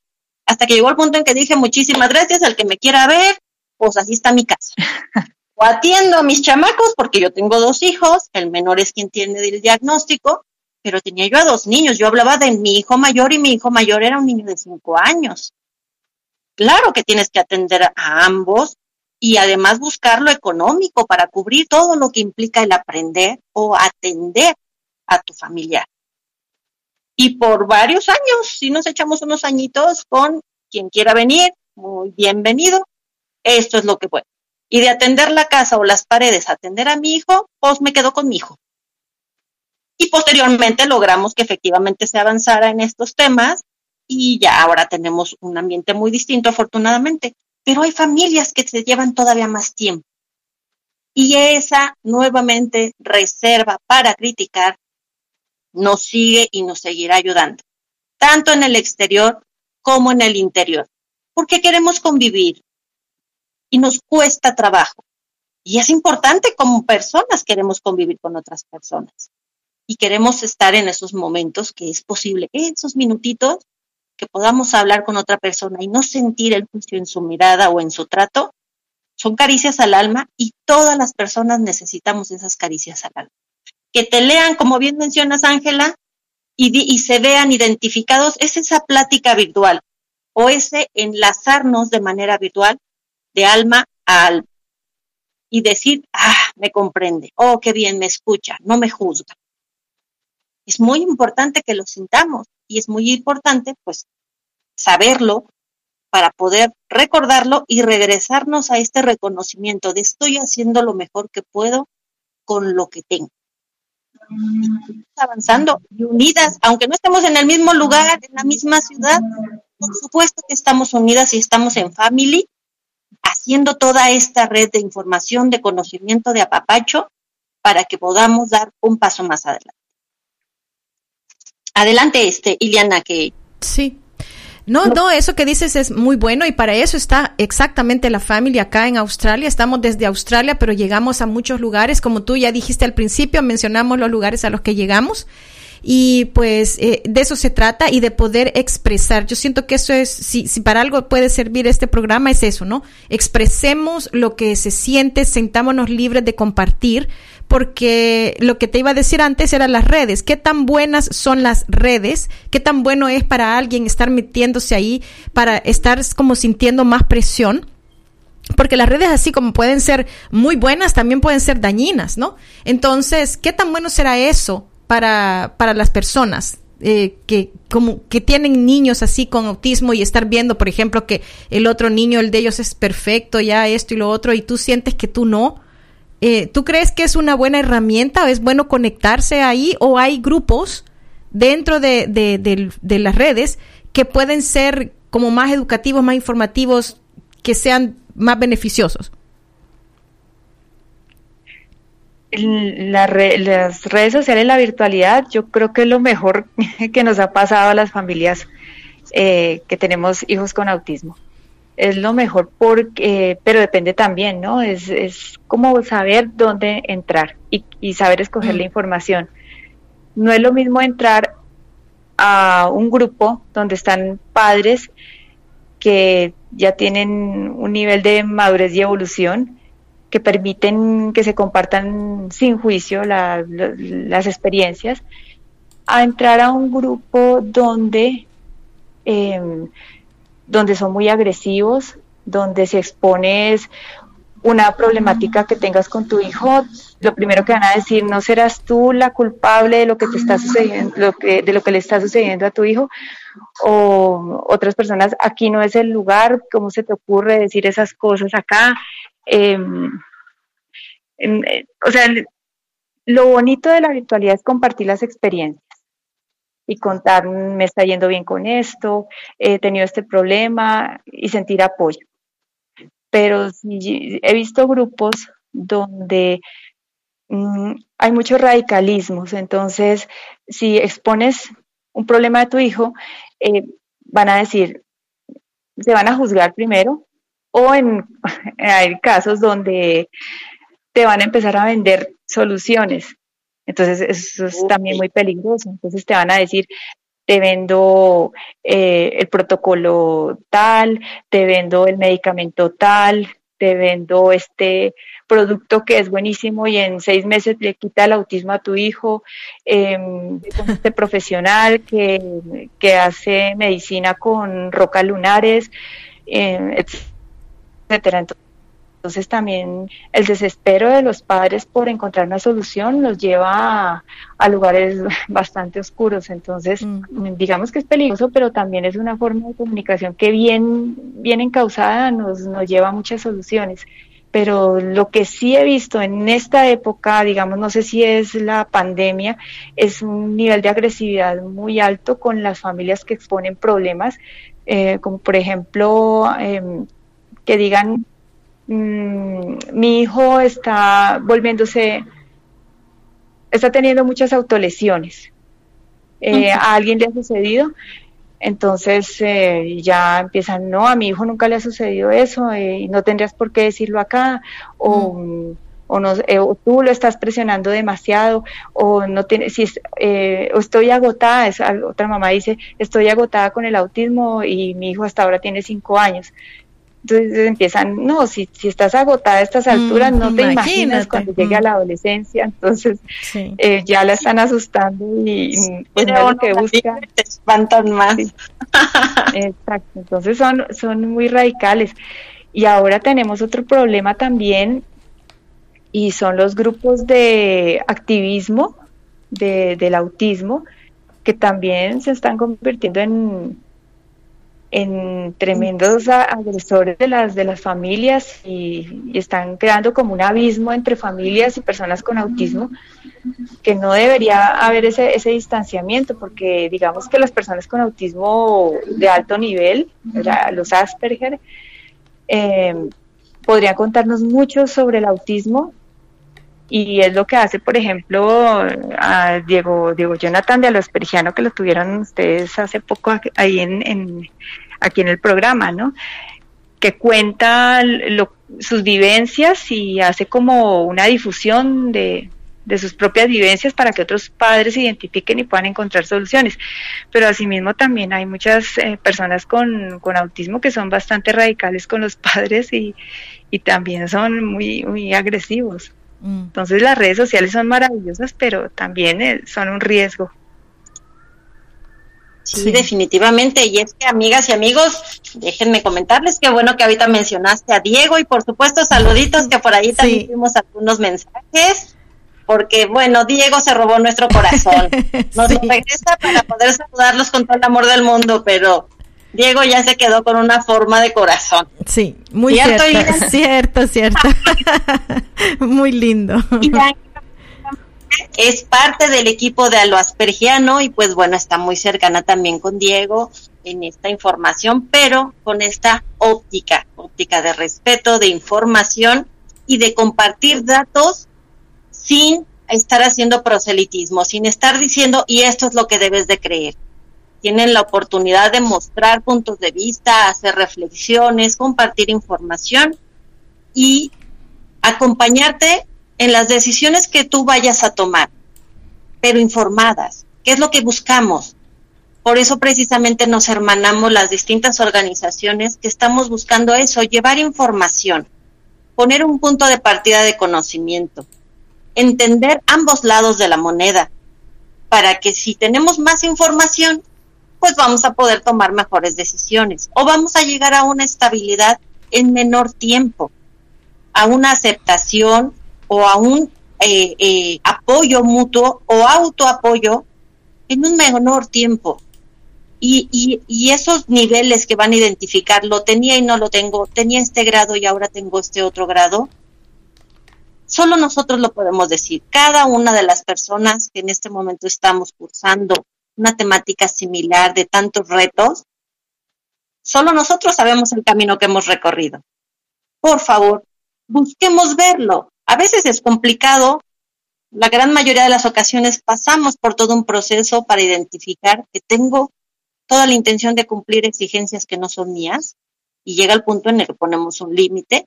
Hasta que llegó el punto en que dije muchísimas gracias al que me quiera ver, pues así está mi casa. O atiendo a mis chamacos, porque yo tengo dos hijos, el menor es quien tiene el diagnóstico, pero tenía yo a dos niños. Yo hablaba de mi hijo mayor y mi hijo mayor era un niño de cinco años. Claro que tienes que atender a ambos y además buscar lo económico para cubrir todo lo que implica el aprender o atender a tu familia. Y por varios años, si nos echamos unos añitos con quien quiera venir, muy bienvenido. Esto es lo que puedo. Y de atender la casa o las paredes, atender a mi hijo, pues me quedo con mi hijo. Y posteriormente logramos que efectivamente se avanzara en estos temas y ya ahora tenemos un ambiente muy distinto afortunadamente, pero hay familias que se llevan todavía más tiempo. Y esa nuevamente reserva para criticar nos sigue y nos seguirá ayudando, tanto en el exterior como en el interior, porque queremos convivir y nos cuesta trabajo. Y es importante como personas queremos convivir con otras personas y queremos estar en esos momentos que es posible, esos minutitos que podamos hablar con otra persona y no sentir el juicio en su mirada o en su trato, son caricias al alma y todas las personas necesitamos esas caricias al alma. Que te lean, como bien mencionas, Ángela, y, y se vean identificados, es esa plática virtual o ese enlazarnos de manera virtual de alma a alma y decir, ah, me comprende, oh, qué bien me escucha, no me juzga. Es muy importante que lo sintamos y es muy importante, pues, saberlo para poder recordarlo y regresarnos a este reconocimiento de estoy haciendo lo mejor que puedo con lo que tengo. avanzando y unidas, aunque no estemos en el mismo lugar, en la misma ciudad, por supuesto que estamos unidas y estamos en family, haciendo toda esta red de información, de conocimiento, de apapacho, para que podamos dar un paso más adelante. Adelante, este, Iliana, que... Sí. No, no, eso que dices es muy bueno y para eso está exactamente la familia acá en Australia. Estamos desde Australia, pero llegamos a muchos lugares, como tú ya dijiste al principio, mencionamos los lugares a los que llegamos y pues eh, de eso se trata y de poder expresar. Yo siento que eso es, si, si para algo puede servir este programa, es eso, ¿no? Expresemos lo que se siente, sentámonos libres de compartir porque lo que te iba a decir antes eran las redes. ¿Qué tan buenas son las redes? ¿Qué tan bueno es para alguien estar metiéndose ahí para estar como sintiendo más presión? Porque las redes así como pueden ser muy buenas, también pueden ser dañinas, ¿no? Entonces, ¿qué tan bueno será eso para, para las personas? Eh, que como que tienen niños así con autismo y estar viendo, por ejemplo, que el otro niño, el de ellos es perfecto, ya esto y lo otro, y tú sientes que tú no, eh, ¿Tú crees que es una buena herramienta? ¿Es bueno conectarse ahí? ¿O hay grupos dentro de, de, las redes que pueden ser como más educativos, más informativos, que sean más beneficiosos? Las redes sociales, la virtualidad, yo creo que es lo mejor que nos ha pasado a las familias eh, que tenemos hijos con autismo es lo mejor porque, pero depende también, ¿no? Es, es como saber dónde entrar y, y saber escoger la mm. información. No es lo mismo entrar a un grupo donde están padres que ya tienen un nivel de madurez y evolución que permiten que se compartan sin juicio las experiencias, a entrar a un grupo donde eh, donde son muy agresivos, donde si expones una problemática que tengas con tu hijo, lo primero que van a decir, no serás tú la culpable de lo que te está sucediendo, de lo que le está sucediendo a tu hijo, o otras personas, aquí no es el lugar, ¿cómo se te ocurre decir esas cosas acá? Em, em, eh, o sea, lo bonito de la virtualidad es compartir las experiencias y contar, me está yendo bien con esto, he tenido este problema y sentir apoyo. Pero he visto grupos donde mm, hay muchos radicalismos, entonces si expones un problema de tu hijo, eh, van a decir, se van a juzgar primero, o en, hay casos donde te van a empezar a vender soluciones entonces, eso es también muy peligroso. Entonces, te van a decir, te vendo eh, el protocolo tal, te vendo el medicamento tal, te vendo este producto que es buenísimo y en seis meses le quita el autismo a tu hijo, eh, este profesional que, que, hace medicina con rocas lunares, eh, etcétera. Entonces, entonces también el desespero de los padres por encontrar una solución los lleva a, lugares bastante oscuros. Entonces, mm. digamos que es peligroso, pero también es una forma de comunicación que bien, bien encausada nos, nos lleva a muchas soluciones. Pero lo que sí he visto en esta época, digamos, no sé si es la pandemia, es un nivel de agresividad muy alto con las familias que exponen problemas, eh, como por ejemplo, em, que digan mm, mi hijo está volviéndose, está teniendo muchas autolesiones. Eh, ¿A alguien le ha sucedido? Entonces eh, ya empiezan, no, a mi hijo nunca le ha sucedido eso, eh, y no tendrías por qué decirlo acá, o, o, no, o tú lo estás presionando demasiado, o no tiene, si o estoy agotada, es, otra mamá dice, estoy agotada con el autismo y mi hijo hasta ahora tiene cinco años. Entonces empiezan, no, si, si estás agotada a estas alturas, no te imaginas cuando llegue a la adolescencia, entonces eh, ya la están asustando y pues no es lo que busca. Te espantan más. Exacto, entonces son, son muy radicales. Y ahora tenemos otro problema también y son los grupos de activismo de, del autismo que también se están convirtiendo en, en tremendos agresores de las de las familias y, están creando como un abismo entre familias y personas con autismo que no debería haber ese, ese distanciamiento porque digamos que las personas con autismo de alto nivel, los Asperger, eh, podrían contarnos mucho sobre el autismo y es lo que hace, por ejemplo, a Diego, Diego Jonathan de Alospergiano, que lo tuvieron ustedes hace poco ahí en, aquí en el programa, ¿no? Que cuenta sus vivencias y hace como una difusión de, sus propias vivencias para que otros padres se identifiquen y puedan encontrar soluciones. Pero asimismo también hay muchas eh, personas con, autismo que son bastante radicales con los padres y, y también son muy, muy agresivos. Mm. Entonces las redes sociales son maravillosas, pero también eh, son un riesgo. Sí, definitivamente. Y es que, amigas y amigos, déjenme comentarles que bueno que ahorita mencionaste a Diego y por supuesto saluditos que por ahí también tuvimos algunos mensajes. Porque bueno, Diego se robó nuestro corazón. Nos regresa para poder saludarlos con todo el amor del mundo, pero Diego ya se quedó con una forma de corazón. Sí, muy cierto, cierto, cierto. muy lindo. Es parte del equipo de Alo Aspergiano y pues bueno, está muy cercana también con Diego en esta información, pero con esta óptica, óptica de respeto, de información y de compartir datos sin estar haciendo proselitismo, sin estar diciendo y esto es lo que debes de creer tienen la oportunidad de mostrar puntos de vista, hacer reflexiones, compartir información y acompañarte en las decisiones que tú vayas a tomar, pero informadas. ¿Qué es lo que buscamos? Por eso precisamente nos hermanamos las distintas organizaciones que estamos buscando eso, llevar información, poner un punto de partida de conocimiento, entender ambos lados de la moneda, para que si tenemos más información, pues vamos a poder tomar mejores decisiones o vamos a llegar a una estabilidad en menor tiempo, a una aceptación o a un eh, eh, apoyo mutuo o autoapoyo en un menor tiempo. Y, y, y, esos niveles que van a identificar, lo tenía y no lo tengo, tenía este grado y ahora tengo este otro grado, solo nosotros lo podemos decir. Cada una de las personas que en este momento estamos cursando una temática similar de tantos retos, solo nosotros sabemos el camino que hemos recorrido. Por favor, busquemos verlo. A veces es complicado. La gran mayoría de las ocasiones pasamos por todo un proceso para identificar que tengo toda la intención de cumplir exigencias que no son mías y llega el punto en el que ponemos un límite.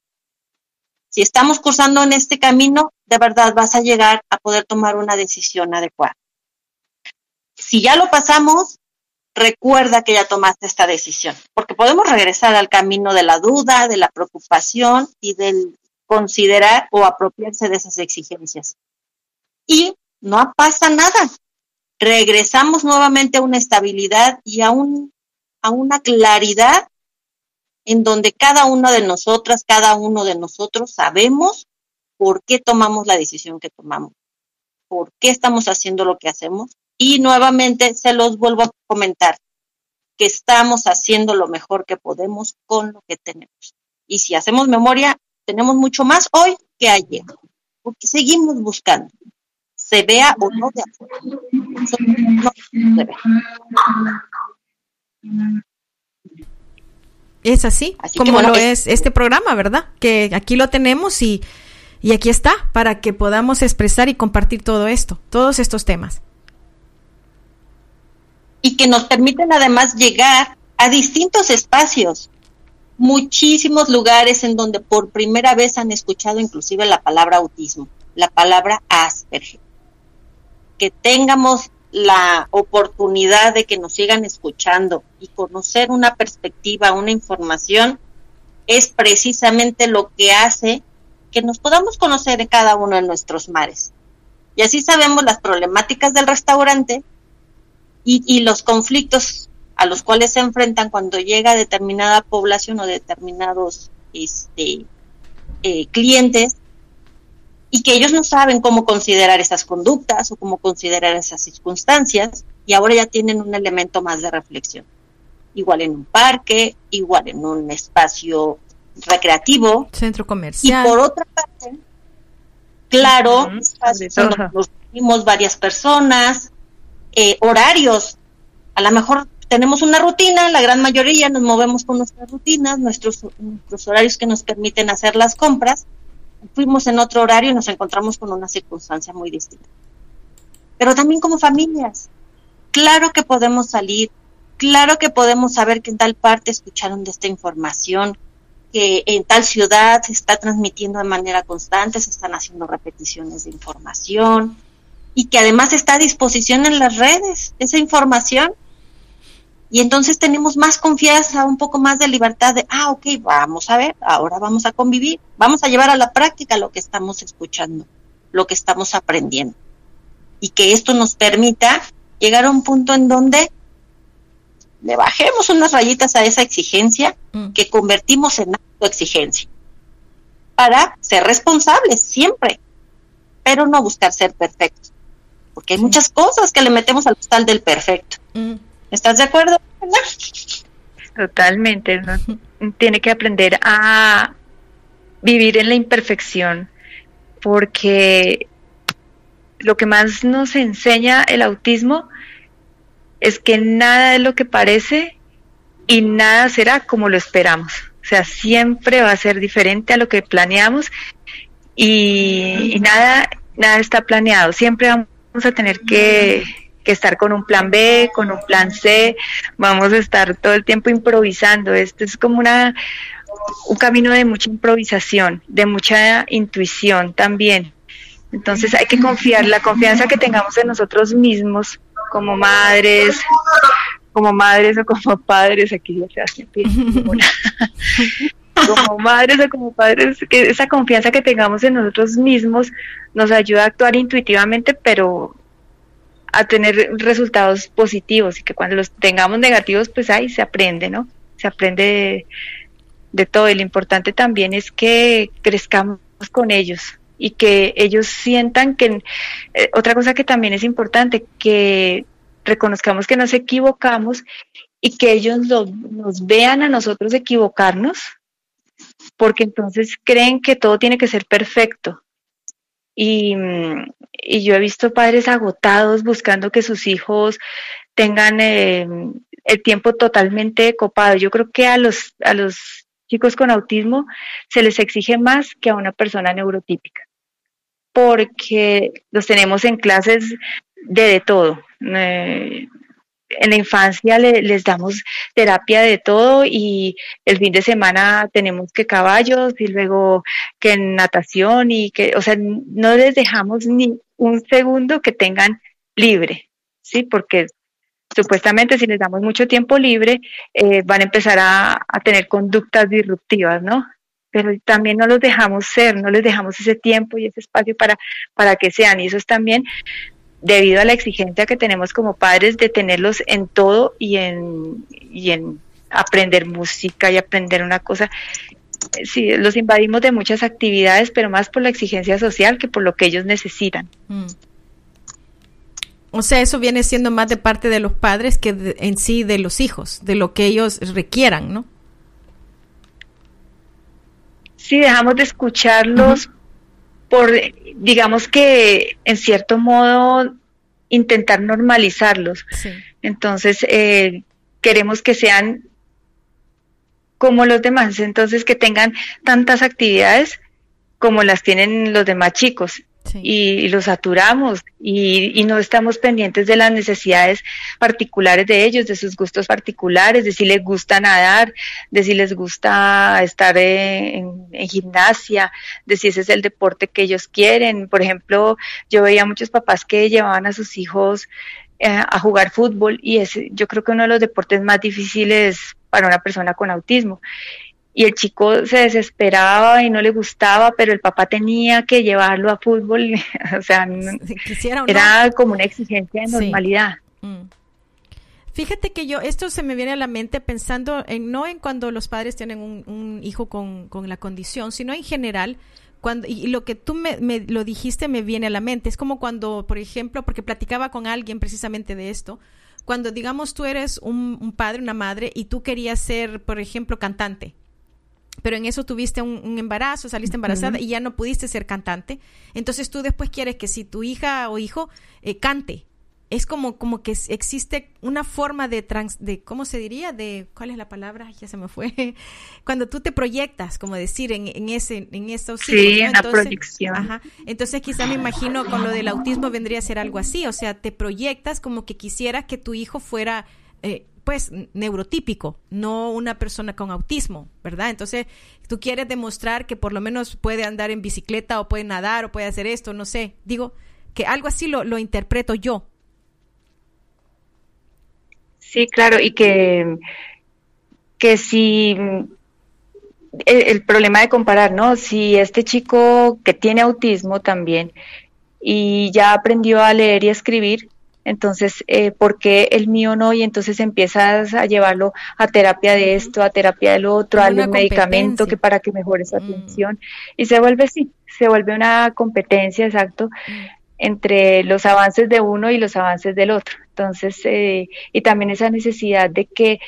Si estamos cursando en este camino, de verdad vas a llegar a poder tomar una decisión adecuada. Si ya lo pasamos, recuerda que ya tomaste esta decisión, porque podemos regresar al camino de la duda, de la preocupación y del considerar o apropiarse de esas exigencias. Y no pasa nada. Regresamos nuevamente a una estabilidad y a, un, a una claridad en donde cada uno de nosotras, cada uno de nosotros sabemos por qué tomamos la decisión que tomamos, por qué estamos haciendo lo que hacemos y nuevamente se los vuelvo a comentar, que estamos haciendo lo mejor que podemos con lo que tenemos. Y si hacemos memoria, tenemos mucho más hoy que ayer, porque seguimos buscando, se vea o no de afuera. Es así, como lo es este programa, ¿verdad? Que aquí lo tenemos y, y aquí está para que podamos expresar y compartir todo esto, todos estos temas. Y que nos permiten además llegar a distintos espacios, muchísimos lugares en donde por primera vez han escuchado inclusive la palabra autismo, la palabra Asperger. Que tengamos la oportunidad de que nos sigan escuchando y conocer una perspectiva, una información, es precisamente lo que hace que nos podamos conocer en cada uno de nuestros mares. Y así sabemos las problemáticas del restaurante y, los conflictos a los cuales se enfrentan cuando llega determinada población o determinados este, eh, clientes y que ellos no saben cómo considerar esas conductas o cómo considerar esas circunstancias y ahora ya tienen un elemento más de reflexión. Igual en un parque, igual en un espacio recreativo. Centro comercial. Y por otra parte, claro, nos vimos varias personas, eh, horarios. A lo mejor tenemos una rutina, la gran mayoría nos movemos con nuestras rutinas, nuestros, horarios que nos permiten hacer las compras, fuimos en otro horario y nos encontramos con una circunstancia muy distinta. Pero también como familias, claro que podemos salir, claro que podemos saber que en tal parte escucharon de esta información, que en tal ciudad se está transmitiendo de manera constante, se están haciendo repeticiones de información y que además está a disposición en las redes esa información y entonces tenemos más confianza, un poco más de libertad de, ah, ok, vamos a ver, ahora vamos a convivir, vamos a llevar a la práctica lo que estamos escuchando, lo que estamos aprendiendo. Y que esto nos permita llegar a un punto en donde le bajemos unas rayitas a esa exigencia mm. que convertimos en exigencia para ser responsables siempre, pero no buscar ser perfectos, porque hay muchas cosas que le metemos al postal del perfecto. Mm. ¿Estás de acuerdo? Totalmente. Tiene que aprender a vivir en la imperfección, porque lo que más nos enseña el autismo es que nada es lo que parece y nada será como lo esperamos. O sea, siempre va a ser diferente a lo que planeamos y, y nada, nada está planeado. Siempre vamos a tener que que estar con un plan B, con un plan C, vamos a estar todo el tiempo improvisando. Esto es como una un camino de mucha improvisación, de mucha intuición también. Entonces hay que confiar, la confianza que tengamos en nosotros mismos como madres, como madres o como padres, aquí ya se hace como madres o como padres, que esa confianza que tengamos en nosotros mismos nos ayuda a actuar intuitivamente, pero a tener resultados positivos y que cuando los tengamos negativos, pues ahí se aprende, ¿no? Se aprende de, todo y lo importante también es que crezcamos con ellos y que ellos sientan que, eh, otra cosa que también es importante, que reconozcamos que nos equivocamos y que ellos nos vean a nosotros equivocarnos, porque entonces creen que todo tiene que ser perfecto y, y yo he visto padres agotados buscando que sus hijos tengan eh, el tiempo totalmente copado. Yo creo que a los, a los chicos con autismo se les exige más que a una persona neurotípica, porque los tenemos en clases de, de todo. Eh, en la infancia les damos terapia de todo y el fin de semana tenemos que caballos y luego que natación y que, o sea, no les dejamos ni un segundo que tengan libre, ¿sí? Porque supuestamente si les damos mucho tiempo libre eh, van a empezar a, a tener conductas disruptivas, ¿no? pero también no los dejamos ser, no les dejamos ese tiempo y ese espacio para, para que sean. Y eso es también debido a la exigencia que tenemos como padres de tenerlos en todo y en, y en aprender música y aprender una cosa. Sí, los invadimos de muchas actividades, pero más por la exigencia social que por lo que ellos necesitan. Mm. O sea, eso viene siendo más de parte de los padres que en sí de los hijos, de lo que ellos requieran, ¿no? Sí, dejamos de escucharlos por, digamos que en cierto modo, intentar normalizarlos. Entonces, eh, queremos que sean como los demás, entonces que tengan tantas actividades como las tienen los demás chicos. Y, los saturamos y, no estamos pendientes de las necesidades particulares de ellos, de sus gustos particulares, de si les gusta nadar, de si les gusta estar en, gimnasia, de si ese es el deporte que ellos quieren. Por ejemplo, yo veía muchos papás que llevaban a sus hijos eh, a jugar fútbol y es yo creo que uno de los deportes más difíciles para una persona con autismo. Y el chico se desesperaba y no le gustaba, pero el papá tenía que llevarlo a fútbol. o sea, era como una exigencia de normalidad. Mm. Fíjate que yo, esto se me viene a la mente pensando en no en cuando los padres tienen un, hijo con, con, la condición, sino en general, cuando, y lo que tú me, me, lo dijiste me viene a la mente. Es como cuando, por ejemplo, porque platicaba con alguien precisamente de esto, cuando digamos tú eres un, padre, una madre, y tú querías ser, por ejemplo, cantante, pero en eso tuviste un, embarazo, saliste embarazada y ya no pudiste ser cantante, entonces tú después quieres que si tu hija o hijo eh, cante, es como, como que existe una forma de, trans, de, ¿cómo se diría? De, ¿cuál es la palabra? Ya se me fue. Cuando tú te proyectas, como decir, en, en ese, en esos Sí, en la proyección. Ajá. Entonces quizá me imagino con lo del autismo vendría a ser algo así, o sea, te proyectas como que quisieras que tu hijo fuera, eh, pues, neurotípico, no una persona con autismo, ¿verdad? Entonces, tú quieres demostrar que por lo menos puede andar en bicicleta o puede nadar o puede hacer esto, no sé. Digo, que algo así lo, lo interpreto yo. Sí, claro, y que, que si el, problema de comparar, ¿no? Si este chico que tiene autismo también y ya aprendió a leer y a escribir, entonces, eh, ¿por qué el mío no? Y entonces empiezas a llevarlo a terapia de esto, a terapia del otro, a un medicamento que para que mejore su mm. atención. Y se vuelve, sí, se vuelve una competencia, exacto, mm. Entre los avances de uno y los avances del otro. Entonces, eh, y también esa necesidad de que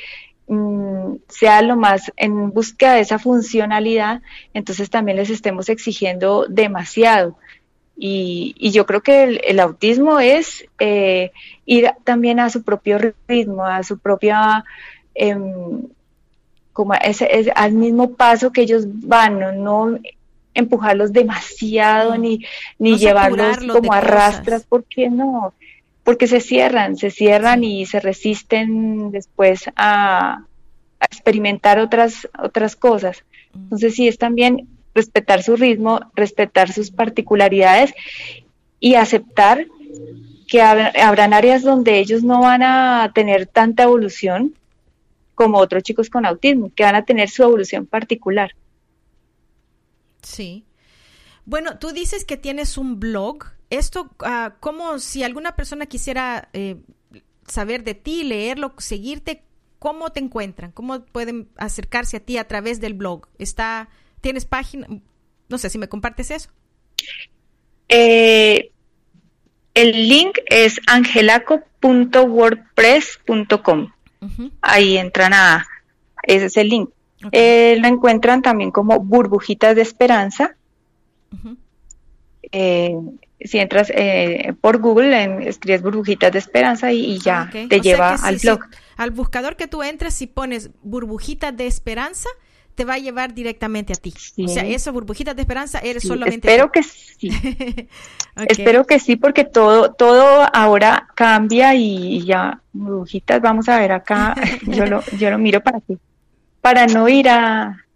mm, sea lo más en búsqueda de esa funcionalidad, entonces también les estemos exigiendo demasiado. Y, yo creo que el, autismo es eh, ir también a su propio ritmo, a su propia, em, como al mismo paso que ellos van, no, empujarlos demasiado ni, ni llevarlos como arrastras, porque no, porque se cierran, se cierran y se resisten después a, experimentar otras, otras cosas. Mm. Entonces sí es también respetar su ritmo, respetar sus particularidades y aceptar que habrán áreas donde ellos no van a tener tanta evolución como otros chicos con autismo, que van a tener su evolución particular. Sí. Bueno, tú dices que tienes un blog esto, uh, como si alguna persona quisiera eh, saber de ti, leerlo, seguirte, ¿cómo te encuentran? ¿Cómo pueden acercarse a ti a través del blog? ¿Está, ¿Tienes página? No sé si me compartes eso. Eh, el link es angelaco.wordpress.com. Ahí entran a, ese es el link. Eh, lo encuentran también como burbujitas de esperanza. Si entras eh, por Google, escribes burbujitas de esperanza y, ya te lleva al blog. al buscador que tú entres, si pones burbujitas de esperanza, te va a llevar directamente a ti. O sea, eso, burbujitas de esperanza, eres solamente Espero que sí. Espero que sí, porque todo, todo ahora cambia y ya, burbujitas, vamos a ver acá, yo lo, yo lo miro para ti, para no ir a,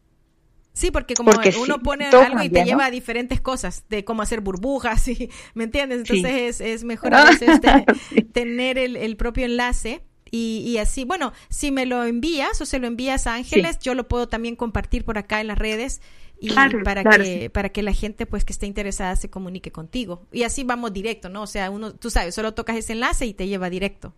Sí, porque como uno pone algo y te lleva a diferentes cosas, de cómo hacer burbujas, y, ¿me entiendes? Entonces es, mejor a veces tener el, propio enlace y, así, bueno, si me lo envías o se lo envías a Ángeles, yo lo puedo también compartir por acá en las redes y para que para que la gente pues que esté interesada se comunique contigo y así vamos directo, ¿no? O sea, uno tú sabes, solo tocas ese enlace y te lleva directo.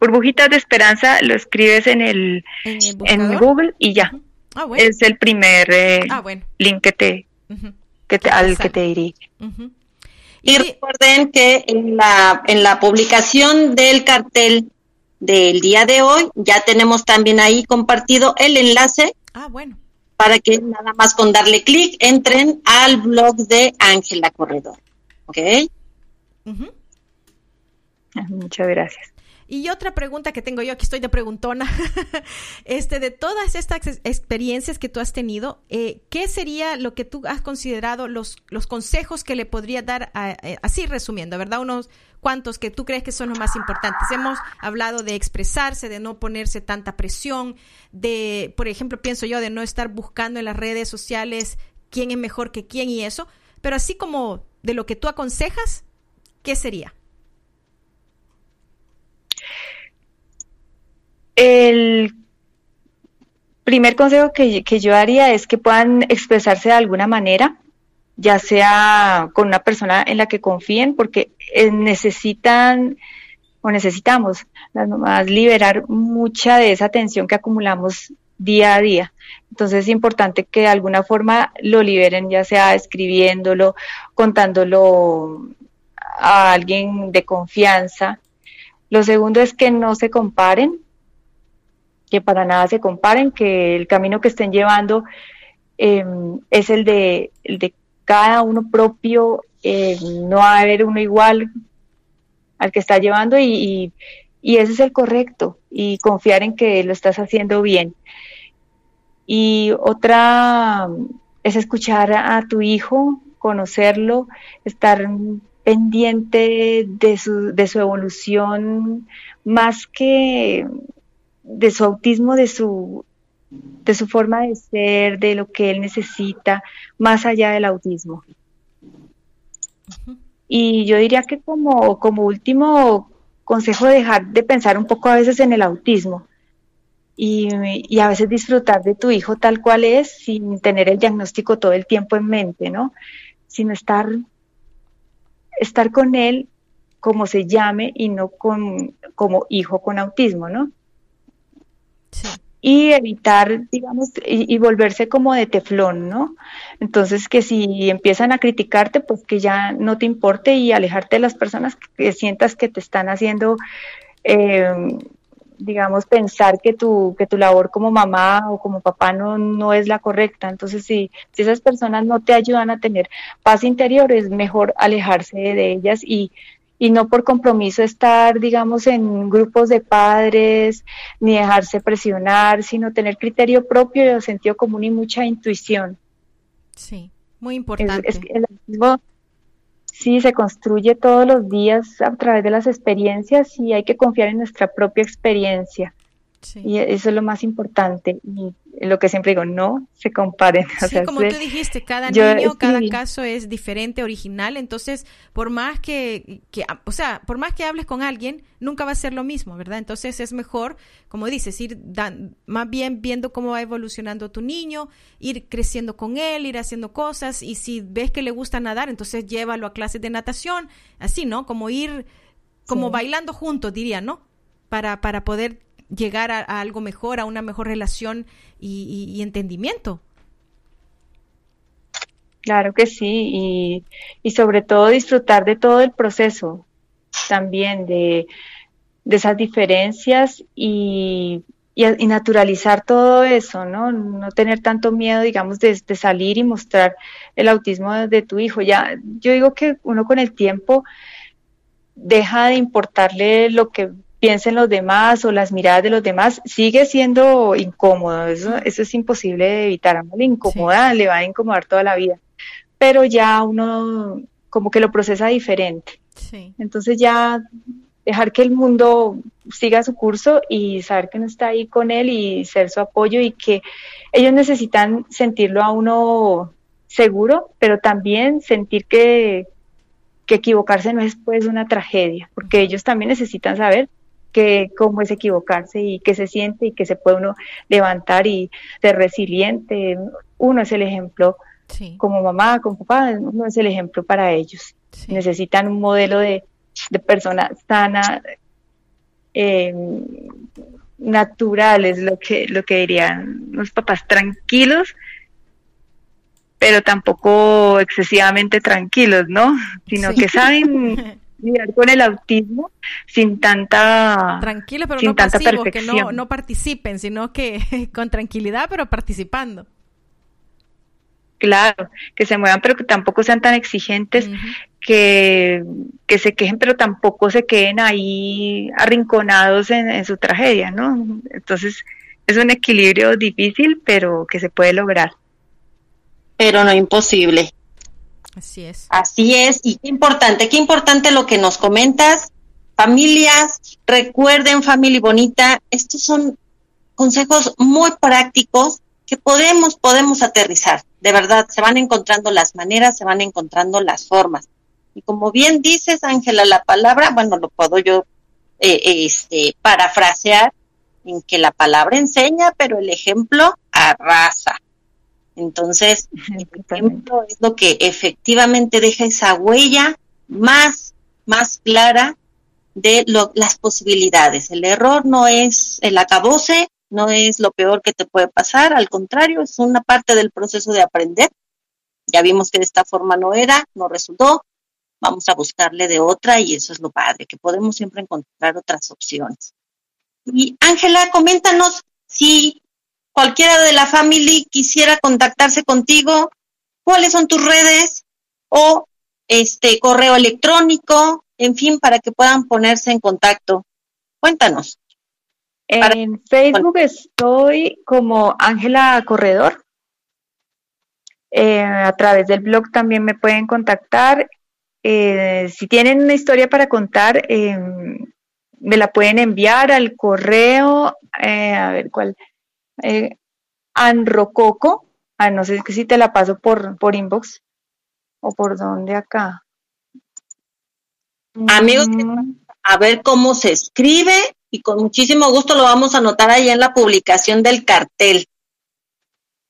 Burbujitas de esperanza lo escribes en el, en, Google y ya. Ah, es el primer eh, ah, link que te, al que te dirige. Y recuerden que en la, en la publicación del cartel del día de hoy ya tenemos también ahí compartido el enlace. Ah, bueno. Para que nada más con darle clic entren al blog de Ángela Corredor. ¿Ok? Muchas gracias. Y otra pregunta que tengo yo, aquí estoy de preguntona, este, de todas estas experiencias que tú has tenido, eh, ¿qué sería lo que tú has considerado los, los consejos que le podría dar, eh, así resumiendo, ¿verdad? Unos cuantos que tú crees que son los más importantes. Hemos hablado de expresarse, de no ponerse tanta presión, de, por ejemplo, pienso yo, de no estar buscando en las redes sociales quién es mejor que quién y eso, pero así como de lo que tú aconsejas, ¿qué sería? El primer consejo que, yo haría es que puedan expresarse de alguna manera, ya sea con una persona en la que confíen, porque eh, necesitan o necesitamos las mamás liberar mucha de esa tensión que acumulamos día a día. Entonces es importante que de alguna forma lo liberen, ya sea escribiéndolo, contándolo a alguien de confianza. Lo segundo es que no se comparen, que para nada se comparen, que el camino que estén llevando em, es el de, de cada uno propio, eh, no va a haber uno igual al que está llevando y, y, ese es el correcto y confiar en que lo estás haciendo bien. Y otra es escuchar a tu hijo, conocerlo, estar pendiente de su, de su evolución, más que de su autismo, de su, de su forma de ser, de lo que él necesita, más allá del autismo. Y yo diría que como, como último consejo, dejar de pensar un poco a veces en el autismo y, y, a veces disfrutar de tu hijo tal cual es sin tener el diagnóstico todo el tiempo en mente, ¿no? Sino estar, estar con él como se llame y no con, como hijo con autismo, ¿no? Y evitar, digamos, y, volverse como de teflón, ¿no? Entonces, que si empiezan a criticarte, pues que ya no te importe y alejarte de las personas que, sientas que te están haciendo, em, digamos, pensar que tu, que tu labor como mamá o como papá no, no es la correcta. Entonces, si, si esas personas no te ayudan a tener paz interior, es mejor alejarse de ellas y y no por compromiso estar, digamos, en grupos de padres, ni dejarse presionar, sino tener criterio propio, sentido común y mucha intuición. Sí, muy importante. sí, se construye todos los días a través de las experiencias y hay que confiar en nuestra propia experiencia. Y eso es lo más importante. Y lo que siempre digo, no se comparen. Sí, como tú dijiste, cada niño, cada caso es diferente, original. Entonces, por más que, que, o sea, por más que hables con alguien, nunca va a ser lo mismo, ¿verdad? Entonces es mejor, como dices, ir más bien viendo cómo va evolucionando tu niño, ir creciendo con él, ir haciendo cosas. Y si ves que le gusta nadar, entonces llévalo a clases de natación. Así, ¿no? Como ir, como bailando juntos, diría, ¿no? Para, para poder llegar a, algo mejor, a una mejor relación y, entendimiento. Claro que sí, y, sobre todo disfrutar de todo el proceso también, de, esas diferencias y, naturalizar todo eso, ¿no? No tener tanto miedo, digamos, de, de, salir y mostrar el autismo de tu hijo. Ya, yo digo que uno con el tiempo deja de importarle lo que piensen los demás o las miradas de los demás, sigue siendo incómodo, eso, eso es imposible de evitar, a uno le incomoda, le va a incomodar toda la vida, pero ya uno como que lo procesa diferente. Entonces ya dejar que el mundo siga su curso y saber que uno está ahí con él y ser su apoyo y que ellos necesitan sentirlo a uno seguro, pero también sentir que, que equivocarse no es pues una tragedia, porque ellos también necesitan saber que cómo es equivocarse y qué se siente y que se puede uno levantar y ser resiliente. Uno es el ejemplo como mamá, como papá, uno es el ejemplo para ellos. Necesitan un modelo de, persona sana, eh, natural, es lo que, lo que dirían los papás, tranquilos, pero tampoco excesivamente tranquilos, ¿no? Sino que saben lidiar con el autismo sin tanta tranquilo pero no pasivos, que no, no participen sino que con tranquilidad pero participando Claro, que se muevan, pero que tampoco sean tan exigentes, que, que, se quejen, pero tampoco se queden ahí arrinconados en, en, su tragedia, ¿no? Entonces, es un equilibrio difícil, pero que se puede lograr. Pero no imposible. Así es. Así es, y qué importante, qué importante lo que nos comentas. Familias, recuerden, familia bonita, estos son consejos muy prácticos que podemos, podemos aterrizar. De verdad, se van encontrando las maneras, se van encontrando las formas. Y como bien dices, Ángela, la palabra, bueno, lo puedo yo eh, este, parafrasear en que la palabra enseña, pero el ejemplo arrasa. Entonces, el ejemplo es lo que efectivamente deja esa huella más, más clara de lo, las posibilidades. El error no es el acabose, no es lo peor que te puede pasar, al contrario, es una parte del proceso de aprender. Ya vimos que de esta forma no era, no resultó, vamos a buscarle de otra y eso es lo padre, que podemos siempre encontrar otras opciones. Y Ángela, coméntanos si cualquiera de la familia quisiera contactarse contigo, cuáles son tus redes o este correo electrónico, en fin, para que puedan ponerse en contacto. Cuéntanos. En Facebook estoy como Ángela Corredor. Eh, a través del blog también me pueden contactar. Eh, si tienen una historia para contar, em, me la pueden enviar al correo, eh, a ver cuál, Anrococo, ah, no sé si te la paso por, por inbox o por dónde acá. Amigos, mm. a ver cómo se escribe y con muchísimo gusto lo vamos a anotar ahí en la publicación del cartel.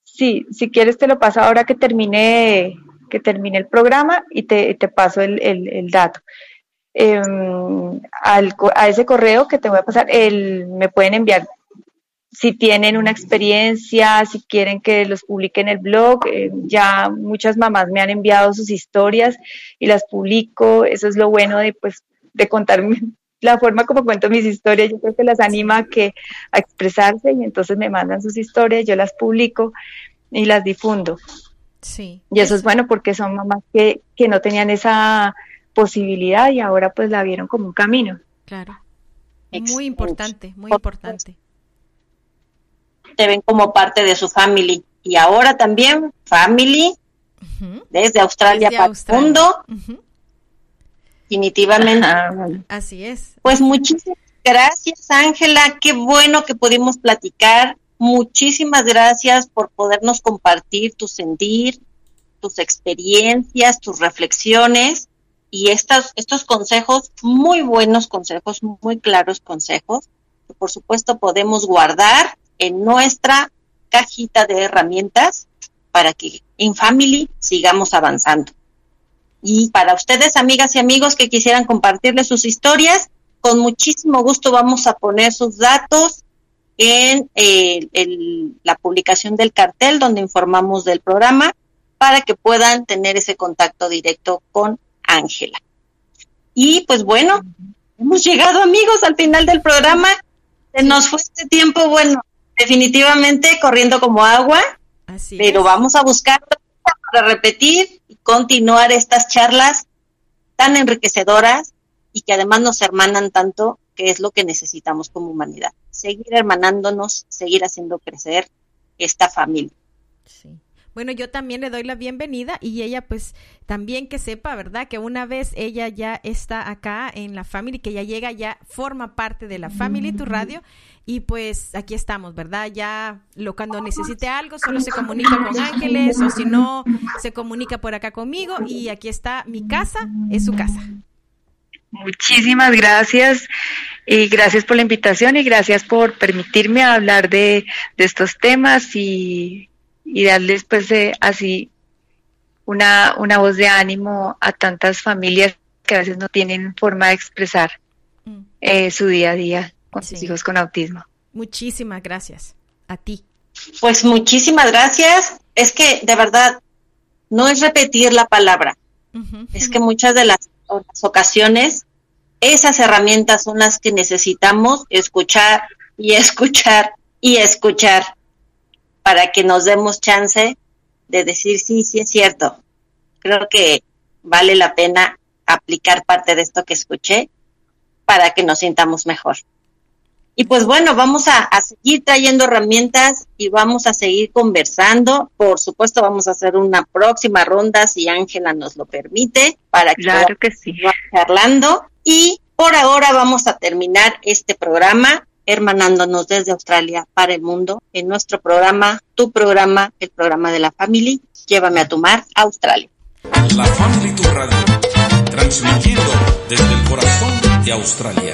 Sí, si quieres te lo paso ahora que termine, que termine el programa y te, paso el, dato. Em, a ese correo que te voy a pasar, el, me pueden enviar si tienen una experiencia, si quieren que los publique en el blog. Eh, ya muchas mamás me han enviado sus historias y las publico. Eso es lo bueno de, pues, de contarme la forma como cuento mis historias, yo creo que las anima a, que, a expresarse y entonces me mandan sus historias, yo las publico y las difundo. Sí. Y eso es bueno porque son mamás que, que no tenían esa posibilidad y ahora pues la vieron como un camino. Claro. Muy importante, muy importante. Te ven como parte de su family. Y ahora también, family, desde Australia para el mundo definitivamente. Así es. Pues muchísimas gracias, Ángela. Qué bueno que pudimos platicar. Muchísimas gracias por podernos compartir tu sentir, tus experiencias, tus reflexiones y estos, estos consejos, muy buenos consejos, muy claros consejos, que por supuesto podemos guardar en nuestra cajita de herramientas para que en family sigamos avanzando. Y para ustedes, amigas y amigos que quisieran compartirles sus historias, con muchísimo gusto vamos a poner sus datos en eh, la publicación del cartel donde informamos del programa para que puedan tener ese contacto directo con Ángela. Y pues bueno, hemos llegado amigos al final del programa. Se nos fue este tiempo, bueno, definitivamente corriendo como agua, Así pero vamos a buscar para repetir y continuar estas charlas tan enriquecedoras y que además nos hermanan tanto, que es lo que necesitamos como humanidad. Seguir hermanándonos, seguir haciendo crecer esta familia. Sí. Bueno, yo también le doy la bienvenida y ella pues también que sepa, ¿verdad? Que una vez ella ya está acá en la family, que ya llega, ya forma parte de la family, tu radio, y pues aquí estamos, ¿verdad? Ya lo cuando necesite algo, solo se comunica con Ángeles o si no, se comunica por acá conmigo y aquí está mi casa, es su casa. Muchísimas gracias y gracias por la invitación y gracias por permitirme hablar de, estos temas y, darles pues así una, una voz de ánimo a tantas familias que a veces no tienen forma de expresar mm. eh, su día a día con sus hijos con autismo. Muchísimas gracias a ti. Pues muchísimas gracias. Es que de verdad no es repetir la palabra. Es que muchas de las, ocasiones esas herramientas son las que necesitamos escuchar y escuchar y escuchar para que nos demos chance de decir, sí, sí es cierto. Creo que vale la pena aplicar parte de esto que escuché para que nos sintamos mejor. Y pues bueno, vamos a, seguir trayendo herramientas y vamos a seguir conversando. Por supuesto, vamos a hacer una próxima ronda si Ángela nos lo permite para que, claro que sí. charlando. Y por ahora vamos a terminar este programa hermanándonos desde Australia para el mundo en nuestro programa, tu programa, el programa de la familia. Llévame a tu mar, Australia. La Family Tu Radio, transmitiendo desde el corazón de Australia.